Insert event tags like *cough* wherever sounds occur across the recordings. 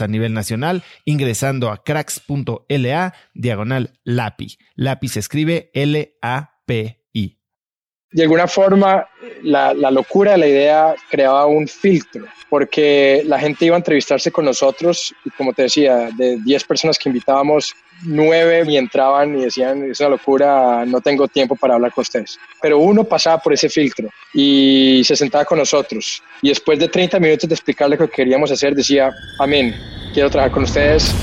a nivel nacional ingresando a cracks.la diagonal LAPI. LAPI se escribe L-A-P-I. De alguna forma, la, la locura de la idea creaba un filtro, porque la gente iba a entrevistarse con nosotros y como te decía, de 10 personas que invitábamos, 9 y entraban y decían, es una locura, no tengo tiempo para hablar con ustedes. Pero uno pasaba por ese filtro y se sentaba con nosotros y después de 30 minutos de explicarle lo que queríamos hacer, decía, amén, quiero trabajar con ustedes,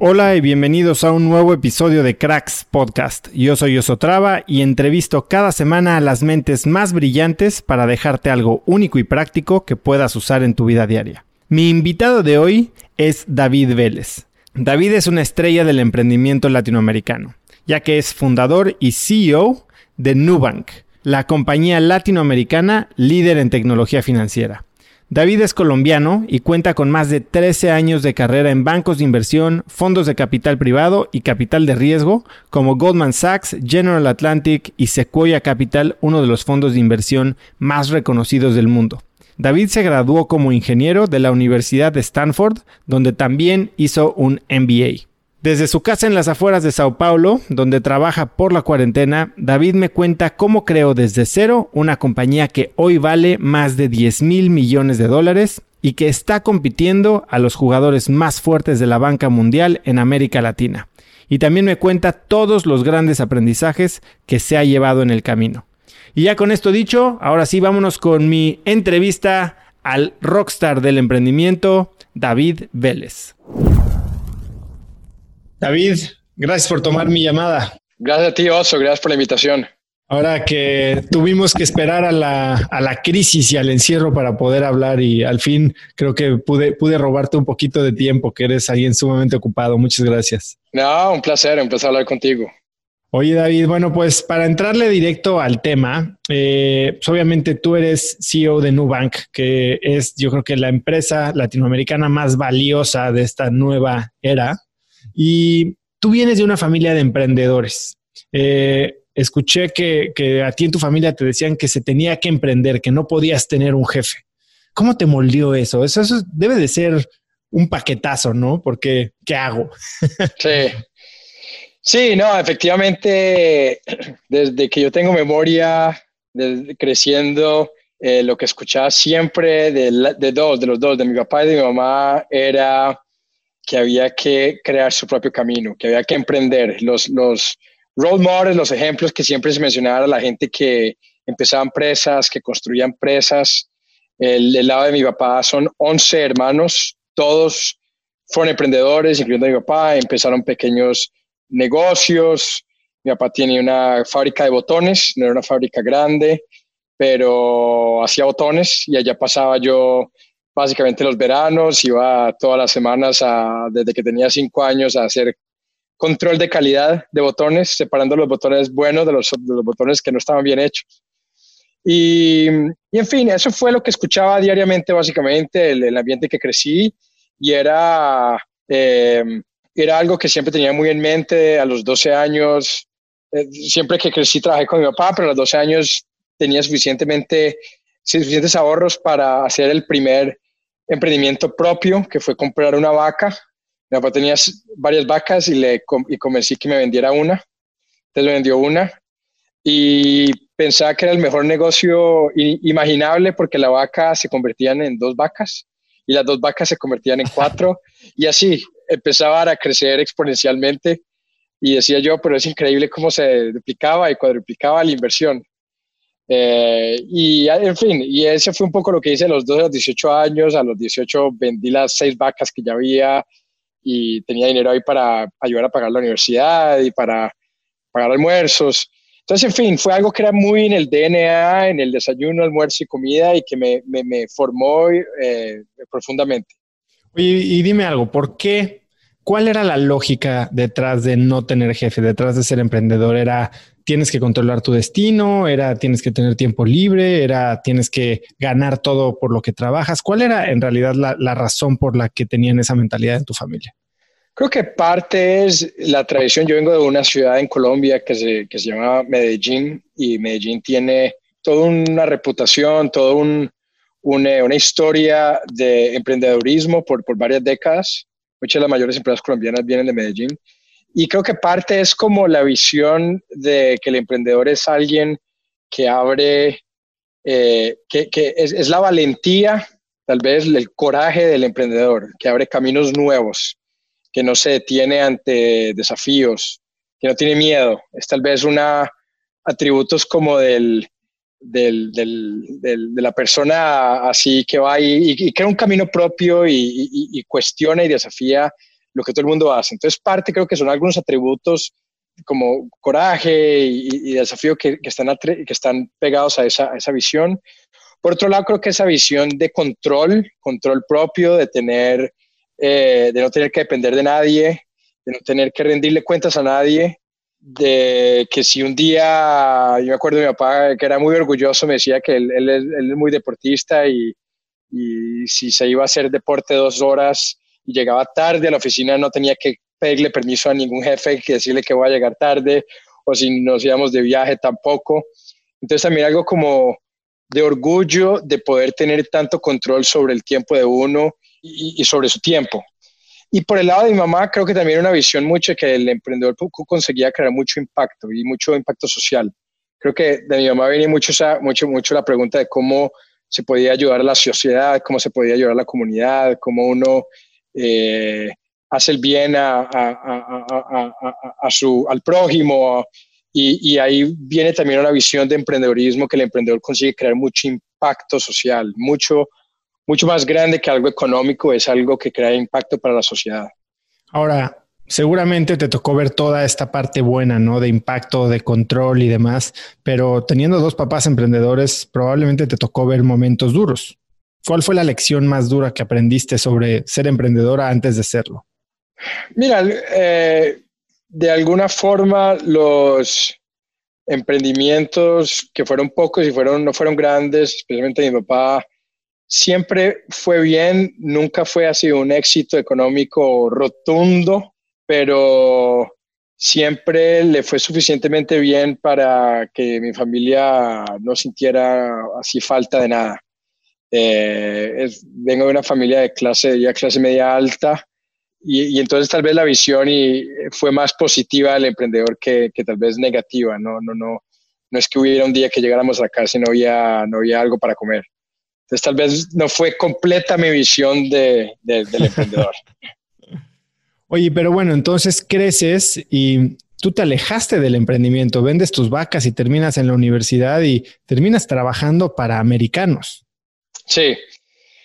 Hola y bienvenidos a un nuevo episodio de Cracks Podcast. Yo soy Osotrava y entrevisto cada semana a las mentes más brillantes para dejarte algo único y práctico que puedas usar en tu vida diaria. Mi invitado de hoy es David Vélez. David es una estrella del emprendimiento latinoamericano, ya que es fundador y CEO de Nubank, la compañía latinoamericana líder en tecnología financiera. David es colombiano y cuenta con más de 13 años de carrera en bancos de inversión, fondos de capital privado y capital de riesgo, como Goldman Sachs, General Atlantic y Sequoia Capital, uno de los fondos de inversión más reconocidos del mundo. David se graduó como ingeniero de la Universidad de Stanford, donde también hizo un MBA. Desde su casa en las afueras de Sao Paulo, donde trabaja por la cuarentena, David me cuenta cómo creó desde cero una compañía que hoy vale más de 10 mil millones de dólares y que está compitiendo a los jugadores más fuertes de la banca mundial en América Latina. Y también me cuenta todos los grandes aprendizajes que se ha llevado en el camino. Y ya con esto dicho, ahora sí vámonos con mi entrevista al rockstar del emprendimiento, David Vélez. David, gracias por tomar mi llamada. Gracias a ti, Oso, gracias por la invitación. Ahora que tuvimos que esperar a la, a la, crisis y al encierro para poder hablar y al fin creo que pude, pude robarte un poquito de tiempo, que eres alguien sumamente ocupado. Muchas gracias. No, un placer empezar a hablar contigo. Oye David, bueno, pues para entrarle directo al tema, eh, pues obviamente tú eres CEO de Nubank, que es yo creo que la empresa latinoamericana más valiosa de esta nueva era. Y tú vienes de una familia de emprendedores. Eh, escuché que, que, a ti en tu familia te decían que se tenía que emprender, que no podías tener un jefe. ¿Cómo te moldeó eso? Eso, debe de ser un paquetazo, ¿no? Porque, ¿qué hago? *laughs* sí. Sí, no, efectivamente, desde que yo tengo memoria, creciendo, eh, lo que escuchaba siempre de, de, dos, de los dos, de mi papá y de mi mamá, era que había que crear su propio camino, que había que emprender. Los, los role models, los ejemplos que siempre se mencionaba a la gente que empezaba empresas, que construía empresas. El, el lado de mi papá son 11 hermanos, todos fueron emprendedores, incluyendo a mi papá, empezaron pequeños negocios. Mi papá tiene una fábrica de botones, no era una fábrica grande, pero hacía botones y allá pasaba yo básicamente los veranos, iba todas las semanas desde que tenía cinco años a hacer control de calidad de botones, separando los botones buenos de los, botones que no estaban bien hechos. Y, en fin, eso fue lo que escuchaba diariamente, básicamente, el, ambiente que crecí y era, eh, era algo que siempre tenía muy en mente a los 12 años. Eh, siempre que crecí trabajé con mi papá, pero a los 12 años tenía suficientemente, suficientes ahorros para hacer el primer emprendimiento propio, que fue comprar una vaca. Mi papá tenía varias vacas y le y convencí que me vendiera una. Entonces me vendió una y pensaba que era el mejor negocio imaginable porque la vaca se convertían en dos vacas y las dos vacas se convertían en cuatro y así empezaba a crecer exponencialmente y decía yo, pero es increíble cómo se duplicaba y cuadruplicaba la inversión. Eh, y en fin, y ese fue un poco lo que hice a los 12, a los 18 años. A los 18 vendí las seis vacas que ya había y tenía dinero ahí para ayudar a pagar la universidad y para pagar almuerzos. Entonces, en fin, fue algo que era muy en el DNA, en el desayuno, almuerzo y comida y que me, me, me formó eh, profundamente. y dime algo, ¿por qué? ¿Cuál era la lógica detrás de no tener jefe, detrás de ser emprendedor? ¿Era tienes que controlar tu destino, era tienes que tener tiempo libre, era tienes que ganar todo por lo que trabajas. ¿Cuál era en realidad la, razón por la que tenían esa mentalidad en tu familia? Creo que parte es la tradición. Yo vengo de una ciudad en Colombia que se, que se llama Medellín y Medellín tiene toda una reputación, toda un, una, una, historia de emprendedurismo por, por varias décadas. Muchas de las mayores empresas colombianas vienen de Medellín. Y creo que parte es como la visión de que el emprendedor es alguien que abre, eh, que, es, la valentía, tal vez el coraje del emprendedor, que abre caminos nuevos, que no se detiene ante desafíos, que no tiene miedo. Es tal vez una atributos como del, de la persona así que va y, y, crea un camino propio y, y cuestiona y desafía lo que todo el mundo hace. Entonces, parte creo que son algunos atributos como coraje y, desafío que, que, están, que están pegados a esa, esa visión. Por otro lado, creo que esa visión de control, control propio, de tener, eh, de no tener que depender de nadie, de no tener que rendirle cuentas a nadie, de que si un día, yo me acuerdo de mi papá que era muy orgulloso, me decía que él, él, él es, muy deportista y, y, si se iba a hacer deporte dos horas, y llegaba tarde a la oficina, no tenía que pedirle permiso a ningún jefe que decirle que voy a llegar tarde o si nos íbamos de viaje tampoco. Entonces también algo como de orgullo de poder tener tanto control sobre el tiempo de uno y, sobre su tiempo. Y por el lado de mi mamá, creo que también una visión mucho que el emprendedor conseguía crear mucho impacto y mucho impacto social. Creo que de mi mamá venía mucho, mucho, mucho la pregunta de cómo se podía ayudar a la sociedad, cómo se podía ayudar a la comunidad, cómo uno eh, hace el bien a, su, al prójimo y, y, ahí viene también una visión de emprendedorismo que el emprendedor consigue crear mucho impacto social, mucho, mucho más grande que algo económico, es algo que crea impacto para la sociedad. Ahora, seguramente te tocó ver toda esta parte buena, ¿no? De impacto, de control y demás, pero teniendo dos papás emprendedores, probablemente te tocó ver momentos duros. ¿Cuál fue la lección más dura que aprendiste sobre ser emprendedora antes de serlo? Mira, eh, de alguna forma los emprendimientos que fueron pocos y fueron, no fueron grandes, especialmente mi papá, siempre fue bien, nunca fue así un éxito económico rotundo, pero siempre le fue suficientemente bien para que mi familia no sintiera así falta de nada. Eh, vengo de una familia de clase, ya clase media alta, y, entonces tal vez la visión y fue más positiva del emprendedor que, que tal vez negativa, no, no, no, no es que hubiera un día que llegáramos a la casa y no había, no había algo para comer. Entonces tal vez no fue completa mi visión de, del emprendedor. *laughs* Oye, pero bueno, entonces creces y tú te alejaste del emprendimiento, vendes tus vacas y terminas en la universidad y terminas trabajando para americanos. Sí,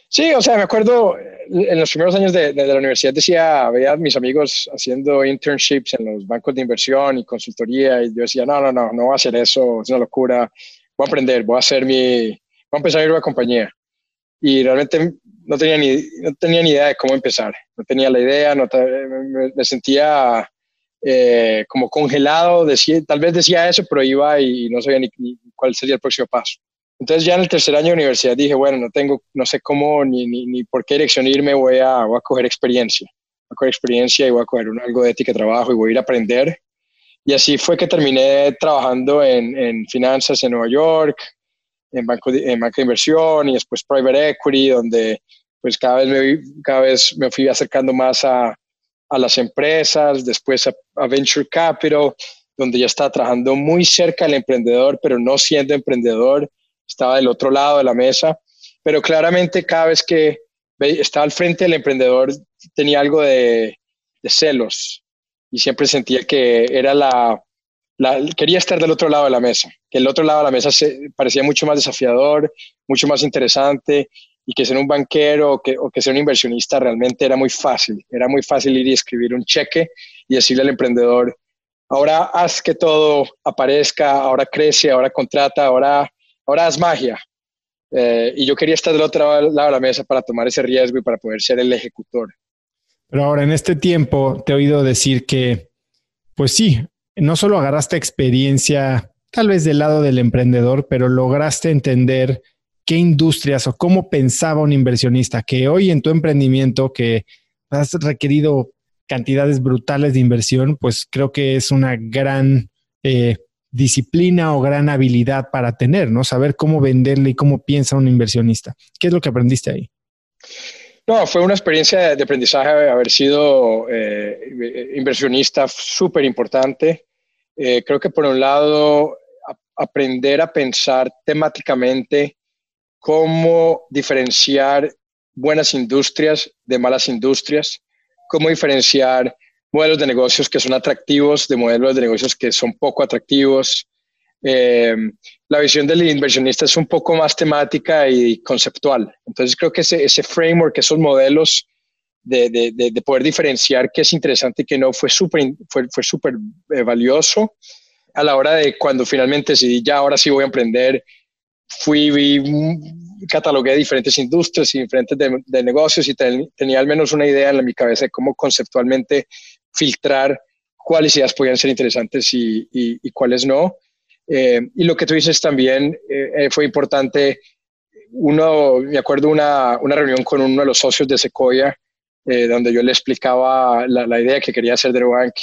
sí, o sea, me acuerdo en los primeros años de, la universidad decía, veía a mis amigos haciendo internships en los bancos de inversión y consultoría y yo decía, no, no, no, no voy a hacer eso, es una locura, voy a aprender, voy a hacer mi, voy a empezar mi nueva compañía. Y realmente no tenía ni, no tenía ni idea de cómo empezar, no tenía la idea, no, me, sentía eh, como congelado, decía, tal vez decía eso, pero iba y no sabía ni, cuál sería el próximo paso. Entonces ya en el tercer año de universidad dije, bueno, no tengo, no sé cómo ni, ni, ni por qué dirección irme, voy a, voy a coger experiencia, voy a coger experiencia y voy a coger un, algo de ética de trabajo y voy a ir a aprender. Y así fue que terminé trabajando en, en finanzas en Nueva York, en banco, de, en banco de inversión y después private equity, donde pues cada vez me, cada vez me fui acercando más a, a las empresas, después a, Venture Capital, donde ya estaba trabajando muy cerca del emprendedor, pero no siendo emprendedor, estaba del otro lado de la mesa, pero claramente cada vez que estaba al frente del emprendedor tenía algo de, celos y siempre sentía que era la, quería estar del otro lado de la mesa, que el otro lado de la mesa se, parecía mucho más desafiador, mucho más interesante y que ser un banquero o que, o que ser un inversionista realmente era muy fácil. Era muy fácil ir y escribir un cheque y decirle al emprendedor, ahora haz que todo aparezca, ahora crece, ahora contrata, ahora, ahora haz magia. Eh, y yo quería estar del otro lado de la mesa para tomar ese riesgo y para poder ser el ejecutor. Pero ahora en este tiempo te he oído decir que, pues sí, no solo agarraste experiencia tal vez del lado del emprendedor, pero lograste entender qué industrias o cómo pensaba un inversionista, que hoy en tu emprendimiento que has requerido cantidades brutales de inversión, pues creo que es una gran eh, disciplina o gran habilidad para tener, ¿no? Saber cómo venderle y cómo piensa un inversionista. ¿Qué es lo que aprendiste ahí? No, fue una experiencia de aprendizaje haber sido eh, inversionista súper importante. Eh, creo que por un lado, aprender a pensar temáticamente cómo diferenciar buenas industrias de malas industrias, cómo diferenciar modelos de negocios que son atractivos de modelos de negocios que son poco atractivos. Eh, la visión del inversionista es un poco más temática y conceptual. Entonces creo que ese, ese framework, esos modelos de, de, de, poder diferenciar qué es interesante y qué no fue súper fue, fue super, eh, valioso a la hora de cuando finalmente decidí ya ahora sí voy a emprender fui, vi, catalogué diferentes industrias y diferentes de, negocios y tenía al menos una idea en mi cabeza de cómo conceptualmente filtrar cuáles ideas podían ser interesantes y, y, cuáles no. Eh, y lo que tú dices también eh, eh, fue importante. Uno, me acuerdo una, una reunión con uno de los socios de Sequoia, donde yo le explicaba la, la, idea que quería hacer de Bank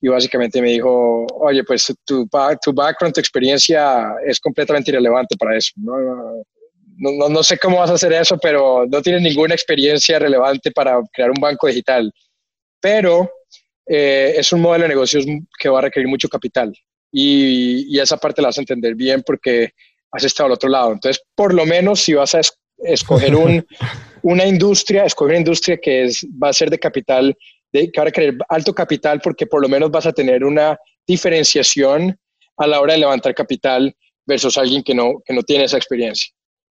y básicamente me dijo, oye, pues tu, tu background, tu experiencia es completamente irrelevante para eso. ¿no? No, no, sé cómo vas a hacer eso, pero no tienes ninguna experiencia relevante para crear un banco digital. Pero eh, es un modelo de negocios que va a requerir mucho capital y, y, esa parte la vas a entender bien porque has estado al otro lado. Entonces, por lo menos si vas a escoger un, *laughs* una industria, escoger una industria que es, va a ser de capital de que ahora querer alto capital porque por lo menos vas a tener una diferenciación a la hora de levantar capital versus alguien que no, que no tiene esa experiencia.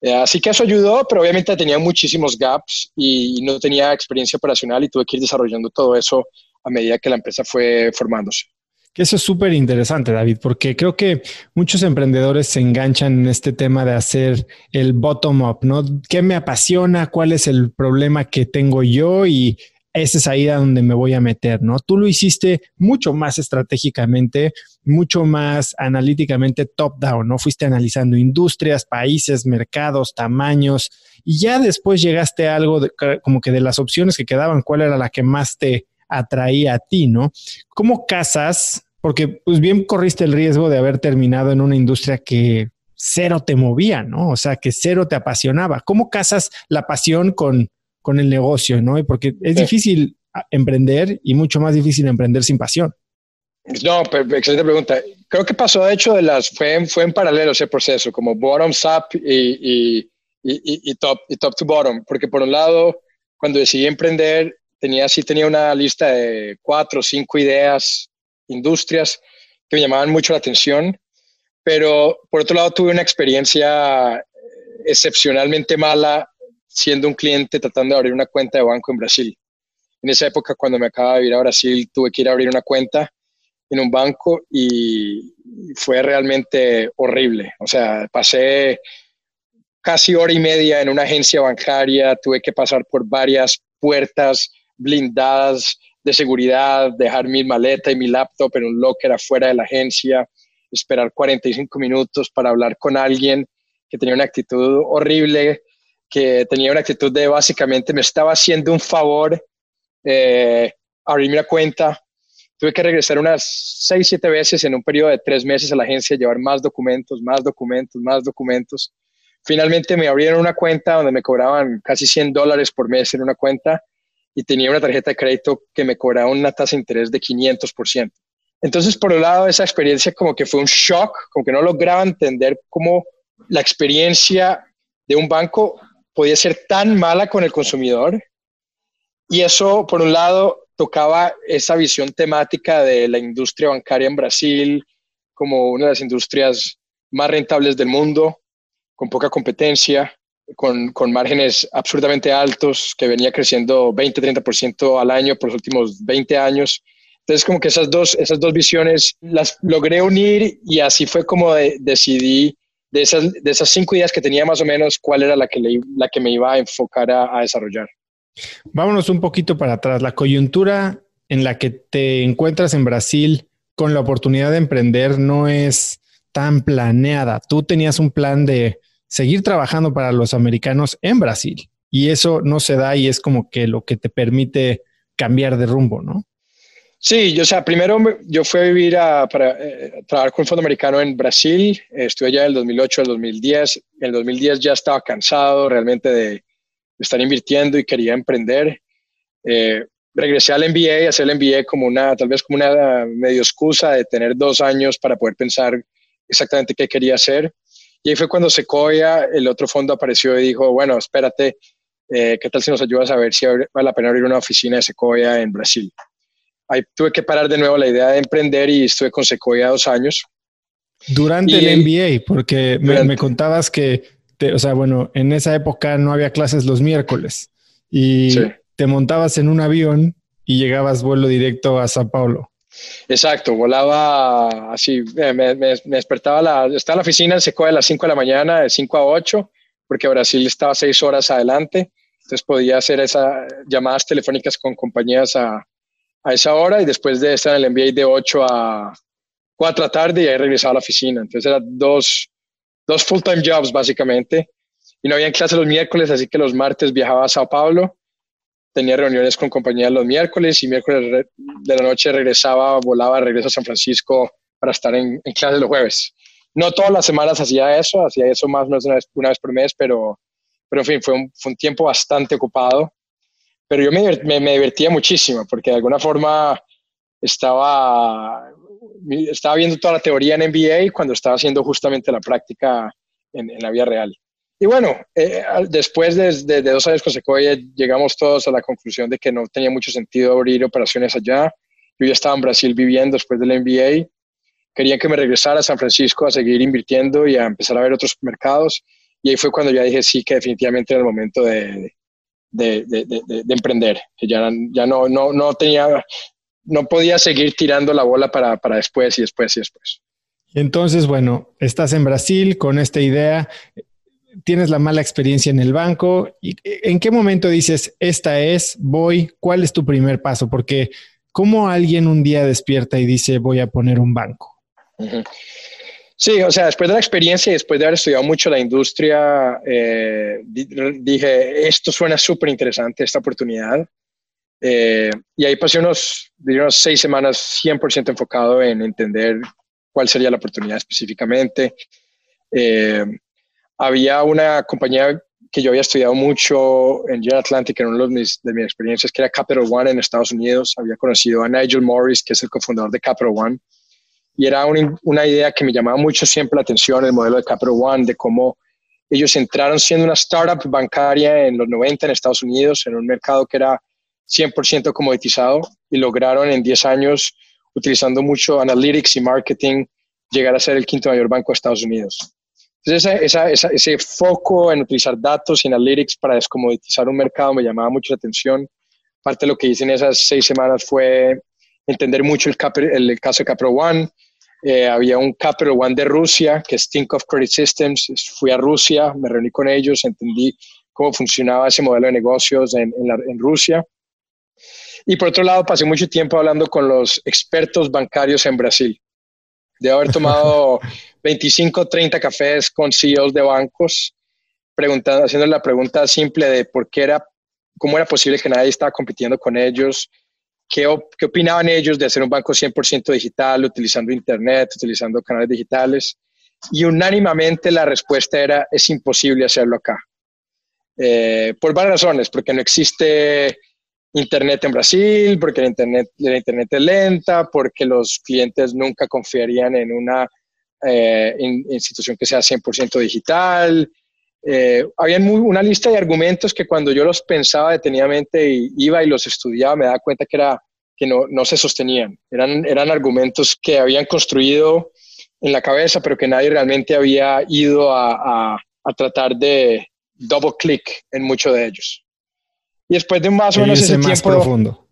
Eh, así que eso ayudó, pero obviamente tenía muchísimos gaps y no tenía experiencia operacional y tuve que ir desarrollando todo eso a medida que la empresa fue formándose. Eso es súper interesante, David, porque creo que muchos emprendedores se enganchan en este tema de hacer el bottom up, ¿no? ¿Qué me apasiona? ¿Cuál es el problema que tengo yo? Y esa es ahí a donde me voy a meter, ¿no? Tú lo hiciste mucho más estratégicamente, mucho más analíticamente top-down, ¿no? Fuiste analizando industrias, países, mercados, tamaños, y ya después llegaste a algo como que de las opciones que quedaban, cuál era la que más te atraía a ti, ¿no? ¿Cómo casas? Porque pues bien corriste el riesgo de haber terminado en una industria que cero te movía, ¿no? O sea, que cero te apasionaba. ¿Cómo casas la pasión con con el negocio, ¿no? Porque es difícil emprender y mucho más difícil emprender sin pasión. No, excelente pregunta. Creo que pasó, de hecho, de las, fue, en, fue en paralelo ese proceso, como bottoms up y, y, y, top, y top to bottom, porque por un lado, cuando decidí emprender, tenía, sí tenía una lista de cuatro o cinco ideas, industrias que me llamaban mucho la atención, pero por otro lado tuve una experiencia excepcionalmente mala siendo un cliente tratando de abrir una cuenta de banco en Brasil. En esa época, cuando me acababa de ir a Brasil, tuve que ir a abrir una cuenta en un banco y fue realmente horrible. O sea, pasé casi hora y media en una agencia bancaria, tuve que pasar por varias puertas blindadas de seguridad, dejar mi maleta y mi laptop en un locker afuera de la agencia, esperar 45 minutos para hablar con alguien que tenía una actitud horrible, que tenía una actitud de básicamente me estaba haciendo un favor eh, abrirme una cuenta. Tuve que regresar unas seis, siete veces en un periodo de tres meses a la agencia, llevar más documentos, más documentos, más documentos. Finalmente me abrieron una cuenta donde me cobraban casi 100 dólares por mes en una cuenta y tenía una tarjeta de crédito que me cobraba una tasa de interés de 500%. Entonces, por un lado, esa experiencia como que fue un shock, como que no lograba entender cómo la experiencia de un banco podía ser tan mala con el consumidor. Y eso, por un lado, tocaba esa visión temática de la industria bancaria en Brasil como una de las industrias más rentables del mundo, con poca competencia, con, con márgenes absurdamente altos, que venía creciendo 20-30% al año por los últimos 20 años. Entonces, como que esas dos, esas dos visiones las logré unir y así fue como decidí de esas, de esas cinco ideas que tenía más o menos, cuál era la que, la que me iba a enfocar a, a desarrollar. Vámonos un poquito para atrás. La coyuntura en la que te encuentras en Brasil con la oportunidad de emprender no es tan planeada. Tú tenías un plan de seguir trabajando para los americanos en Brasil y eso no se da y es como que lo que te permite cambiar de rumbo, ¿no? Sí, yo, o sea, primero yo fui a vivir a, para eh, trabajar con el Fondo Americano en Brasil, estuve allá del 2008 al 2010, en el 2010 ya estaba cansado realmente de, estar invirtiendo y quería emprender. Eh, regresé al MBA, hacer el MBA como una, tal vez como una medio excusa de tener dos años para poder pensar exactamente qué quería hacer. Y ahí fue cuando Sequoia, el otro fondo, apareció y dijo, bueno, espérate, eh, ¿qué tal si nos ayudas a ver si vale la pena abrir una oficina de Sequoia en Brasil? Ahí tuve que parar de nuevo la idea de emprender y estuve con Sequoia dos años. Durante el MBA, porque me, contabas que, o sea, bueno, en esa época no había clases los miércoles y te montabas en un avión y llegabas vuelo directo a Sao Paulo. Exacto, volaba así, me, despertaba, la, estaba en la oficina en Secoya a las 5 de la mañana, de 5 a 8, porque Brasil estaba 6 horas adelante, entonces podía hacer esas llamadas telefónicas con compañías a, a esa hora y después de estar en el MBA de 8 a 4 de la tarde y ahí regresaba a la oficina. Entonces eran dos, dos full-time jobs básicamente. Y no había clases los miércoles, así que los martes viajaba a Sao Paulo tenía reuniones con compañías los miércoles y miércoles de la noche regresaba, volaba, regreso a San Francisco para estar en, clases los jueves. No todas las semanas hacía eso, hacía eso más o menos una vez, una vez por mes, pero, pero en fin, fue un, fue un tiempo bastante ocupado. Pero yo me, me, divertía muchísimo porque de alguna forma estaba, estaba viendo toda la teoría en MBA cuando estaba haciendo justamente la práctica en, en la vida real. Y bueno, eh, después de, dos años con Sequoia, llegamos todos a la conclusión de que no tenía mucho sentido abrir operaciones allá. Yo ya estaba en Brasil viviendo después del MBA. Querían que me regresara a San Francisco a seguir invirtiendo y a empezar a ver otros mercados. Y ahí fue cuando ya dije sí, que definitivamente era el momento de, de, de emprender. Que ya, ya no, no, no tenía, no podía seguir tirando la bola para, para después y después y después. Entonces, bueno, estás en Brasil con esta idea tienes la mala experiencia en el banco. ¿Y ¿En qué momento dices, esta es, voy? ¿Cuál es tu primer paso? Porque ¿cómo alguien un día despierta y dice, voy a poner un banco? Sí, o sea, después de la experiencia y después de haber estudiado mucho la industria, eh, dije, esto suena súper interesante, esta oportunidad. Eh, y ahí pasé unos, unos seis semanas 100% enfocado en entender cuál sería la oportunidad específicamente. Eh, había una compañía que yo había estudiado mucho en General Atlantic, en una de mis, de mis experiencias, que era Capital One en Estados Unidos. Había conocido a Nigel Morris, que es el cofundador de Capital One. Y era una, una idea que me llamaba mucho siempre la atención, el modelo de Capital One, de cómo ellos entraron siendo una startup bancaria en los 90 en Estados Unidos, en un mercado que era 100% comoditizado y lograron en 10 años, utilizando mucho analytics y marketing, llegar a ser el quinto mayor banco de Estados Unidos. Entonces, ese foco en utilizar datos y analytics para descomoditizar un mercado me llamaba mucho la atención. Parte de lo que hice en esas seis semanas fue entender mucho el, caso de Capital One. Eh, había un Capital One de Rusia, que es Think of Credit Systems. Fui a Rusia, me reuní con ellos, entendí cómo funcionaba ese modelo de negocios en, en Rusia. Y por otro lado, pasé mucho tiempo hablando con los expertos bancarios en Brasil. De haber tomado *laughs* 25, 30 cafés con CEOs de bancos, preguntando, haciendo la pregunta simple de por qué era, cómo era posible que nadie estaba compitiendo con ellos, qué, qué opinaban ellos de hacer un banco 100% digital, utilizando Internet, utilizando canales digitales. Y unánimemente la respuesta era, es imposible hacerlo acá. Eh, por varias razones, porque no existe Internet en Brasil, porque la internet, la internet es lenta, porque los clientes nunca confiarían en una eh, institución que sea 100% digital. Eh, había una lista de argumentos que cuando yo los pensaba detenidamente y iba y los estudiaba, me daba cuenta que, era, que no, no se sostenían. Eran, eran argumentos que habían construido en la cabeza, pero que nadie realmente había ido a, a, a tratar de double click en muchos de ellos. Y después de más o menos ese más tiempo, profundo.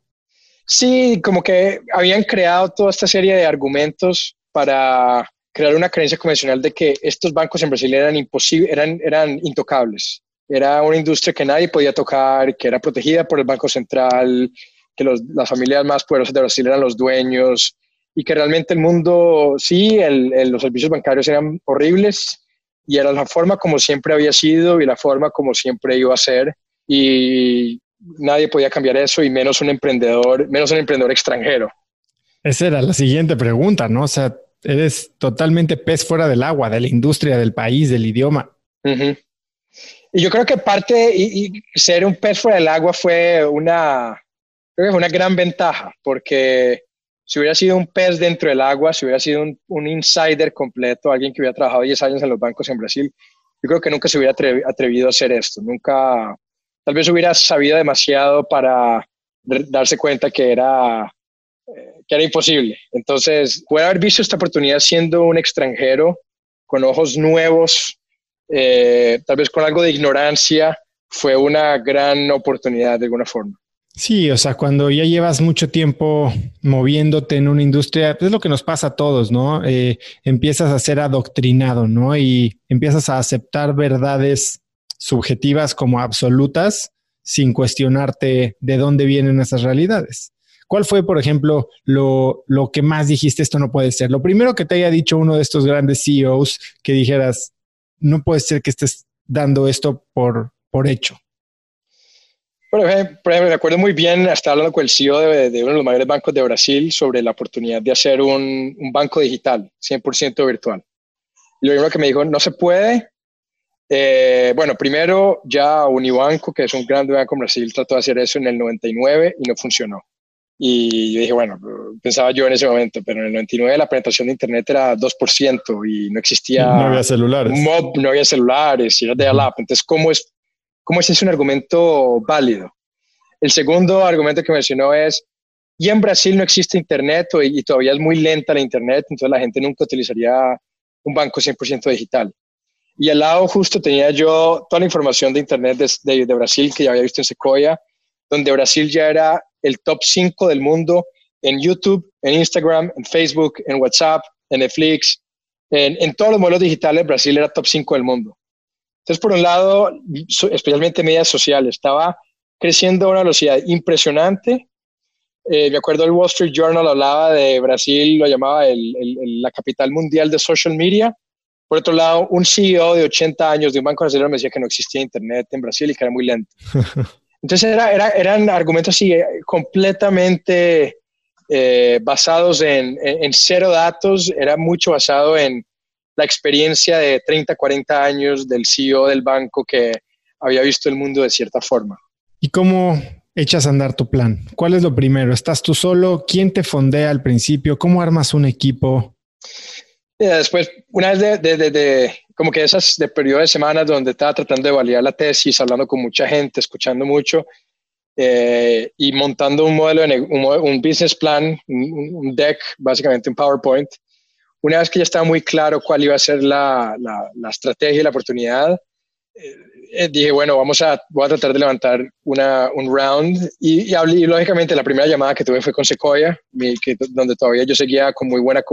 Sí, como que habían creado toda esta serie de argumentos para crear una creencia convencional de que estos bancos en Brasil eran imposibles, eran, eran intocables. Era una industria que nadie podía tocar, que era protegida por el Banco Central, que los, las familias más poderosas de Brasil eran los dueños y que realmente el mundo, sí, el, los servicios bancarios eran horribles y era la forma como siempre había sido y la forma como siempre iba a ser. Y nadie podía cambiar eso y menos un emprendedor, menos un emprendedor extranjero. Esa era la siguiente pregunta, ¿no? O sea, eres totalmente pez fuera del agua, de la industria, del país, del idioma. Y yo creo que parte y, ser un pez fuera del agua fue una, creo que una gran ventaja, porque si hubiera sido un pez dentro del agua, si hubiera sido un, un insider completo, alguien que hubiera trabajado 10 años en los bancos en Brasil, yo creo que nunca se hubiera atrevido a hacer esto, nunca, tal vez hubiera sabido demasiado para darse cuenta que era, eh, que era imposible. Entonces, puede haber visto esta oportunidad siendo un extranjero, con ojos nuevos, eh, tal vez con algo de ignorancia, fue una gran oportunidad de alguna forma. Sí, o sea, cuando ya llevas mucho tiempo moviéndote en una industria, es lo que nos pasa a todos, ¿no? Eh, empiezas a ser adoctrinado, ¿no? Y empiezas a aceptar verdades subjetivas como absolutas sin cuestionarte de dónde vienen esas realidades. ¿Cuál fue, por ejemplo, lo, lo, que más dijiste, esto no puede ser? Lo primero que te haya dicho uno de estos grandes CEOs que dijeras, no puede ser que estés dando esto por, por hecho. Por ejemplo, me acuerdo muy bien, hasta hablando con el CEO de, de, uno de los mayores bancos de Brasil sobre la oportunidad de hacer un, un banco digital, 100% virtual. Y lo primero que me dijo, no se puede eh, bueno, primero ya Unibanco, que es un gran banco en Brasil, trató de hacer eso en el 99 y no funcionó. Y yo dije, bueno, pensaba yo en ese momento, pero en el 99 la penetración de Internet era 2% y no existía... No había celulares. Mob, no había celulares, y era de alap. Entonces, ¿cómo es, ¿cómo es ese un argumento válido? El segundo argumento que mencionó es, y en Brasil no existe Internet y todavía es muy lenta la Internet, entonces la gente nunca utilizaría un banco 100% digital. Y al lado justo tenía yo toda la información de Internet de, Brasil que ya había visto en Sequoia, donde Brasil ya era el top 5 del mundo en YouTube, en Instagram, en Facebook, en WhatsApp, en Netflix, en, todos los modelos digitales, Brasil era top 5 del mundo. Entonces, por un lado, especialmente medias sociales, estaba creciendo a una velocidad impresionante. Eh, me acuerdo el Wall Street Journal hablaba de Brasil, lo llamaba la capital mundial de social media por otro lado, un CEO de 80 años de un banco brasileño me decía que no existía Internet en Brasil y que era muy lento. *laughs* Entonces era, era, eran argumentos así completamente eh, basados en, en, cero datos, era mucho basado en la experiencia de 30, 40 años del CEO del banco que había visto el mundo de cierta forma. ¿Y cómo echas a andar tu plan? ¿Cuál es lo primero? ¿Estás tú solo? ¿Quién te fondea al principio? ¿Cómo armas un equipo? Después, una vez de, como que esas de periodo de semanas donde estaba tratando de validar la tesis, hablando con mucha gente, escuchando mucho eh, y montando un modelo, de un, business plan, un, deck, básicamente un PowerPoint. Una vez que ya estaba muy claro cuál iba a ser la, la, estrategia y la oportunidad, eh, eh, dije, bueno, vamos a, voy a tratar de levantar una, un round y, y, lógicamente la primera llamada que tuve fue con Sequoia, que, donde todavía yo seguía con muy buenas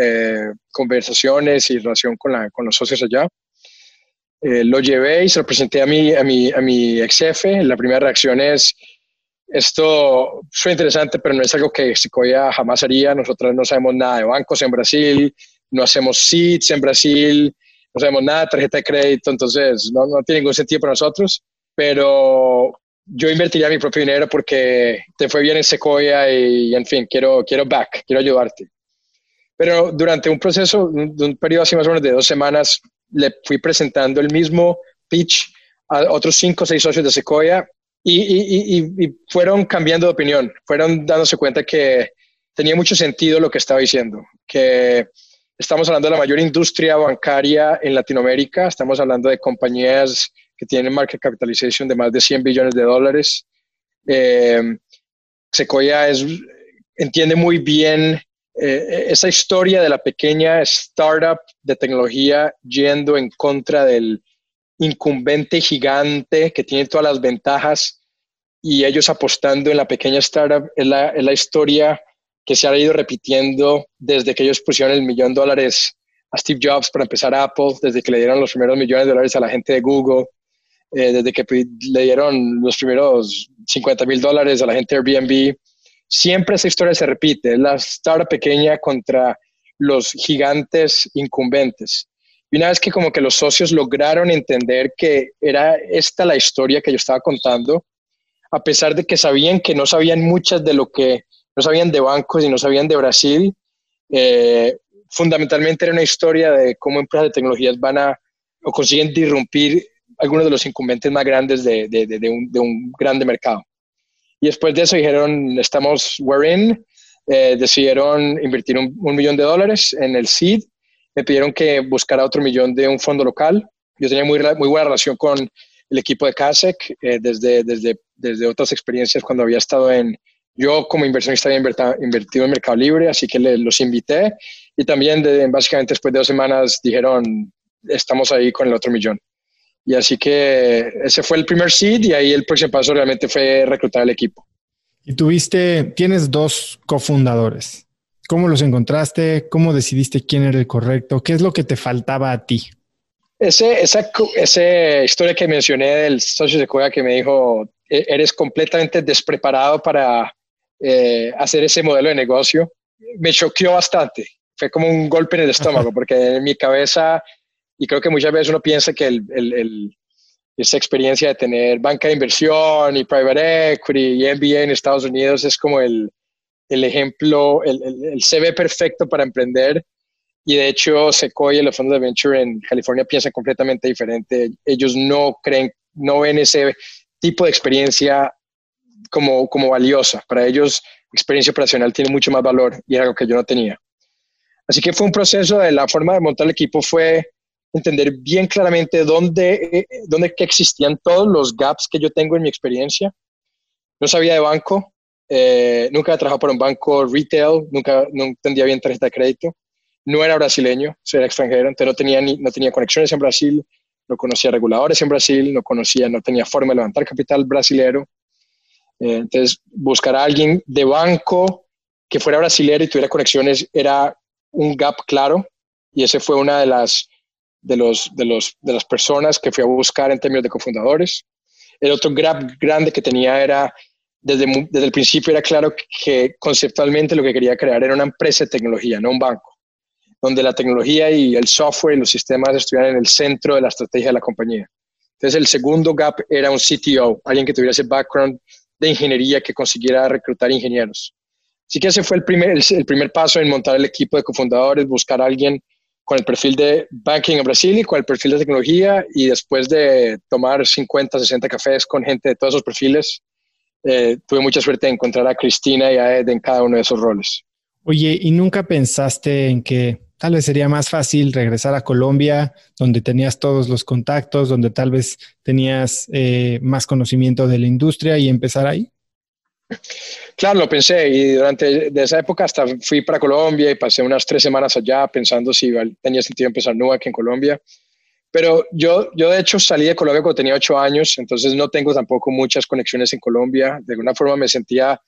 eh, conversaciones y relación con, la, con los socios allá. Eh, lo llevé y se lo presenté a mi, a mi, a mi ex jefe. La primera reacción es, esto fue interesante, pero no es algo que Sequoia jamás haría. Nosotros no sabemos nada de bancos en Brasil, no hacemos seeds en Brasil, no sabemos nada de tarjeta de crédito, entonces no, no tiene ningún sentido para nosotros, pero yo invertiría mi propio dinero porque te fue bien en Sequoia y, en fin, quiero, quiero back, quiero ayudarte. Pero durante un proceso, de un periodo así más o menos de dos semanas, le fui presentando el mismo pitch a otros cinco o seis socios de Sequoia y, y, y, fueron cambiando de opinión, fueron dándose cuenta que tenía mucho sentido lo que estaba diciendo, que Estamos hablando de la mayor industria bancaria en Latinoamérica. Estamos hablando de compañías que tienen market capitalization de más de 100 billones de dólares. Eh, Sequoia es, entiende muy bien eh, esa historia de la pequeña startup de tecnología yendo en contra del incumbente gigante que tiene todas las ventajas y ellos apostando en la pequeña startup es la, es la historia que se ha ido repitiendo desde que ellos pusieron el millón de dólares a Steve Jobs para empezar Apple, desde que le dieron los primeros millones de dólares a la gente de Google, eh, desde que le dieron los primeros 50 mil dólares a la gente de Airbnb. Siempre esa historia se repite, la startup pequeña contra los gigantes incumbentes. Y una vez que como que los socios lograron entender que era esta la historia que yo estaba contando, a pesar de que sabían que no sabían muchas de lo que no sabían de bancos y no sabían de Brasil. Eh, fundamentalmente era una historia de cómo empresas de tecnologías van a o consiguen disrumpir algunos de los incumbentes más grandes de, de, de, un, de un, grande mercado. Y después de eso dijeron, estamos, we're in, eh, decidieron invertir un, millón de dólares en el seed, me pidieron que buscara otro millón de un fondo local. Yo tenía muy, muy buena relación con el equipo de CASEC eh, desde, desde, desde otras experiencias cuando había estado en, yo como inversionista había invertido en Mercado Libre, así que los invité y también de, básicamente después de dos semanas dijeron, estamos ahí con el otro millón. Y así que ese fue el primer seed y ahí el próximo paso realmente fue reclutar el equipo. Y tuviste, tienes dos cofundadores. ¿Cómo los encontraste? ¿Cómo decidiste quién era el correcto? ¿Qué es lo que te faltaba a ti? Ese, esa, esa historia que mencioné del socio de Cueva que me dijo, e-, eres completamente despreparado para eh, hacer ese modelo de negocio, me choqueó bastante. Fue como un golpe en el estómago, *laughs* porque en mi cabeza, y creo que muchas veces uno piensa que el, el, esa experiencia de tener banca de inversión y private equity y MBA en Estados Unidos es como el, ejemplo, el, el, CV perfecto para emprender. Y de hecho, Sequoia y los fondos de venture en California piensan completamente diferente. Ellos no creen, no ven ese tipo de experiencia como, como valiosa. Para ellos, experiencia operacional tiene mucho más valor y es algo que yo no tenía. Así que fue un proceso de la forma de montar el equipo fue entender bien claramente dónde, eh, dónde que existían todos los gaps que yo tengo en mi experiencia. No sabía de banco, eh, nunca he trabajado por un banco retail, nunca no entendía bien tarjeta de crédito. No era brasileño, era extranjero, entonces no tenía, ni, no tenía conexiones en Brasil, no conocía reguladores en Brasil, no conocía, no tenía forma de levantar capital brasilero. Eh, entonces, buscar a alguien de banco que fuera brasileño y tuviera conexiones era un gap claro y ese fue una de las, de, los, de, los, de las personas que fui a buscar en términos de cofundadores. El otro gap grande que tenía era, desde, desde el principio era claro que conceptualmente lo que quería crear era una empresa de tecnología, no un banco, donde la tecnología y el software y los sistemas estuvieran en el centro de la estrategia de la compañía. Entonces el segundo gap era un CTO, alguien que tuviera ese background de ingeniería que consiguiera reclutar ingenieros. Así que ese fue el primer, el, primer paso en montar el equipo de cofundadores, buscar a alguien con el perfil de banking en Brasil y con el perfil de tecnología y después de tomar 50, 60 cafés con gente de todos esos perfiles, eh, tuve mucha suerte de encontrar a Cristina y a Ed en cada uno de esos roles. Oye, ¿y nunca pensaste en que tal vez sería más fácil regresar a Colombia, donde tenías todos los contactos, donde tal vez tenías eh, más conocimiento de la industria y empezar ahí? Claro, lo pensé y durante esa época hasta fui para Colombia y pasé unas tres semanas allá pensando si tenía sentido empezar nueva aquí en Colombia. Pero yo, yo de hecho salí de Colombia cuando tenía ocho años, entonces no tengo tampoco muchas conexiones en Colombia. De alguna forma me sentía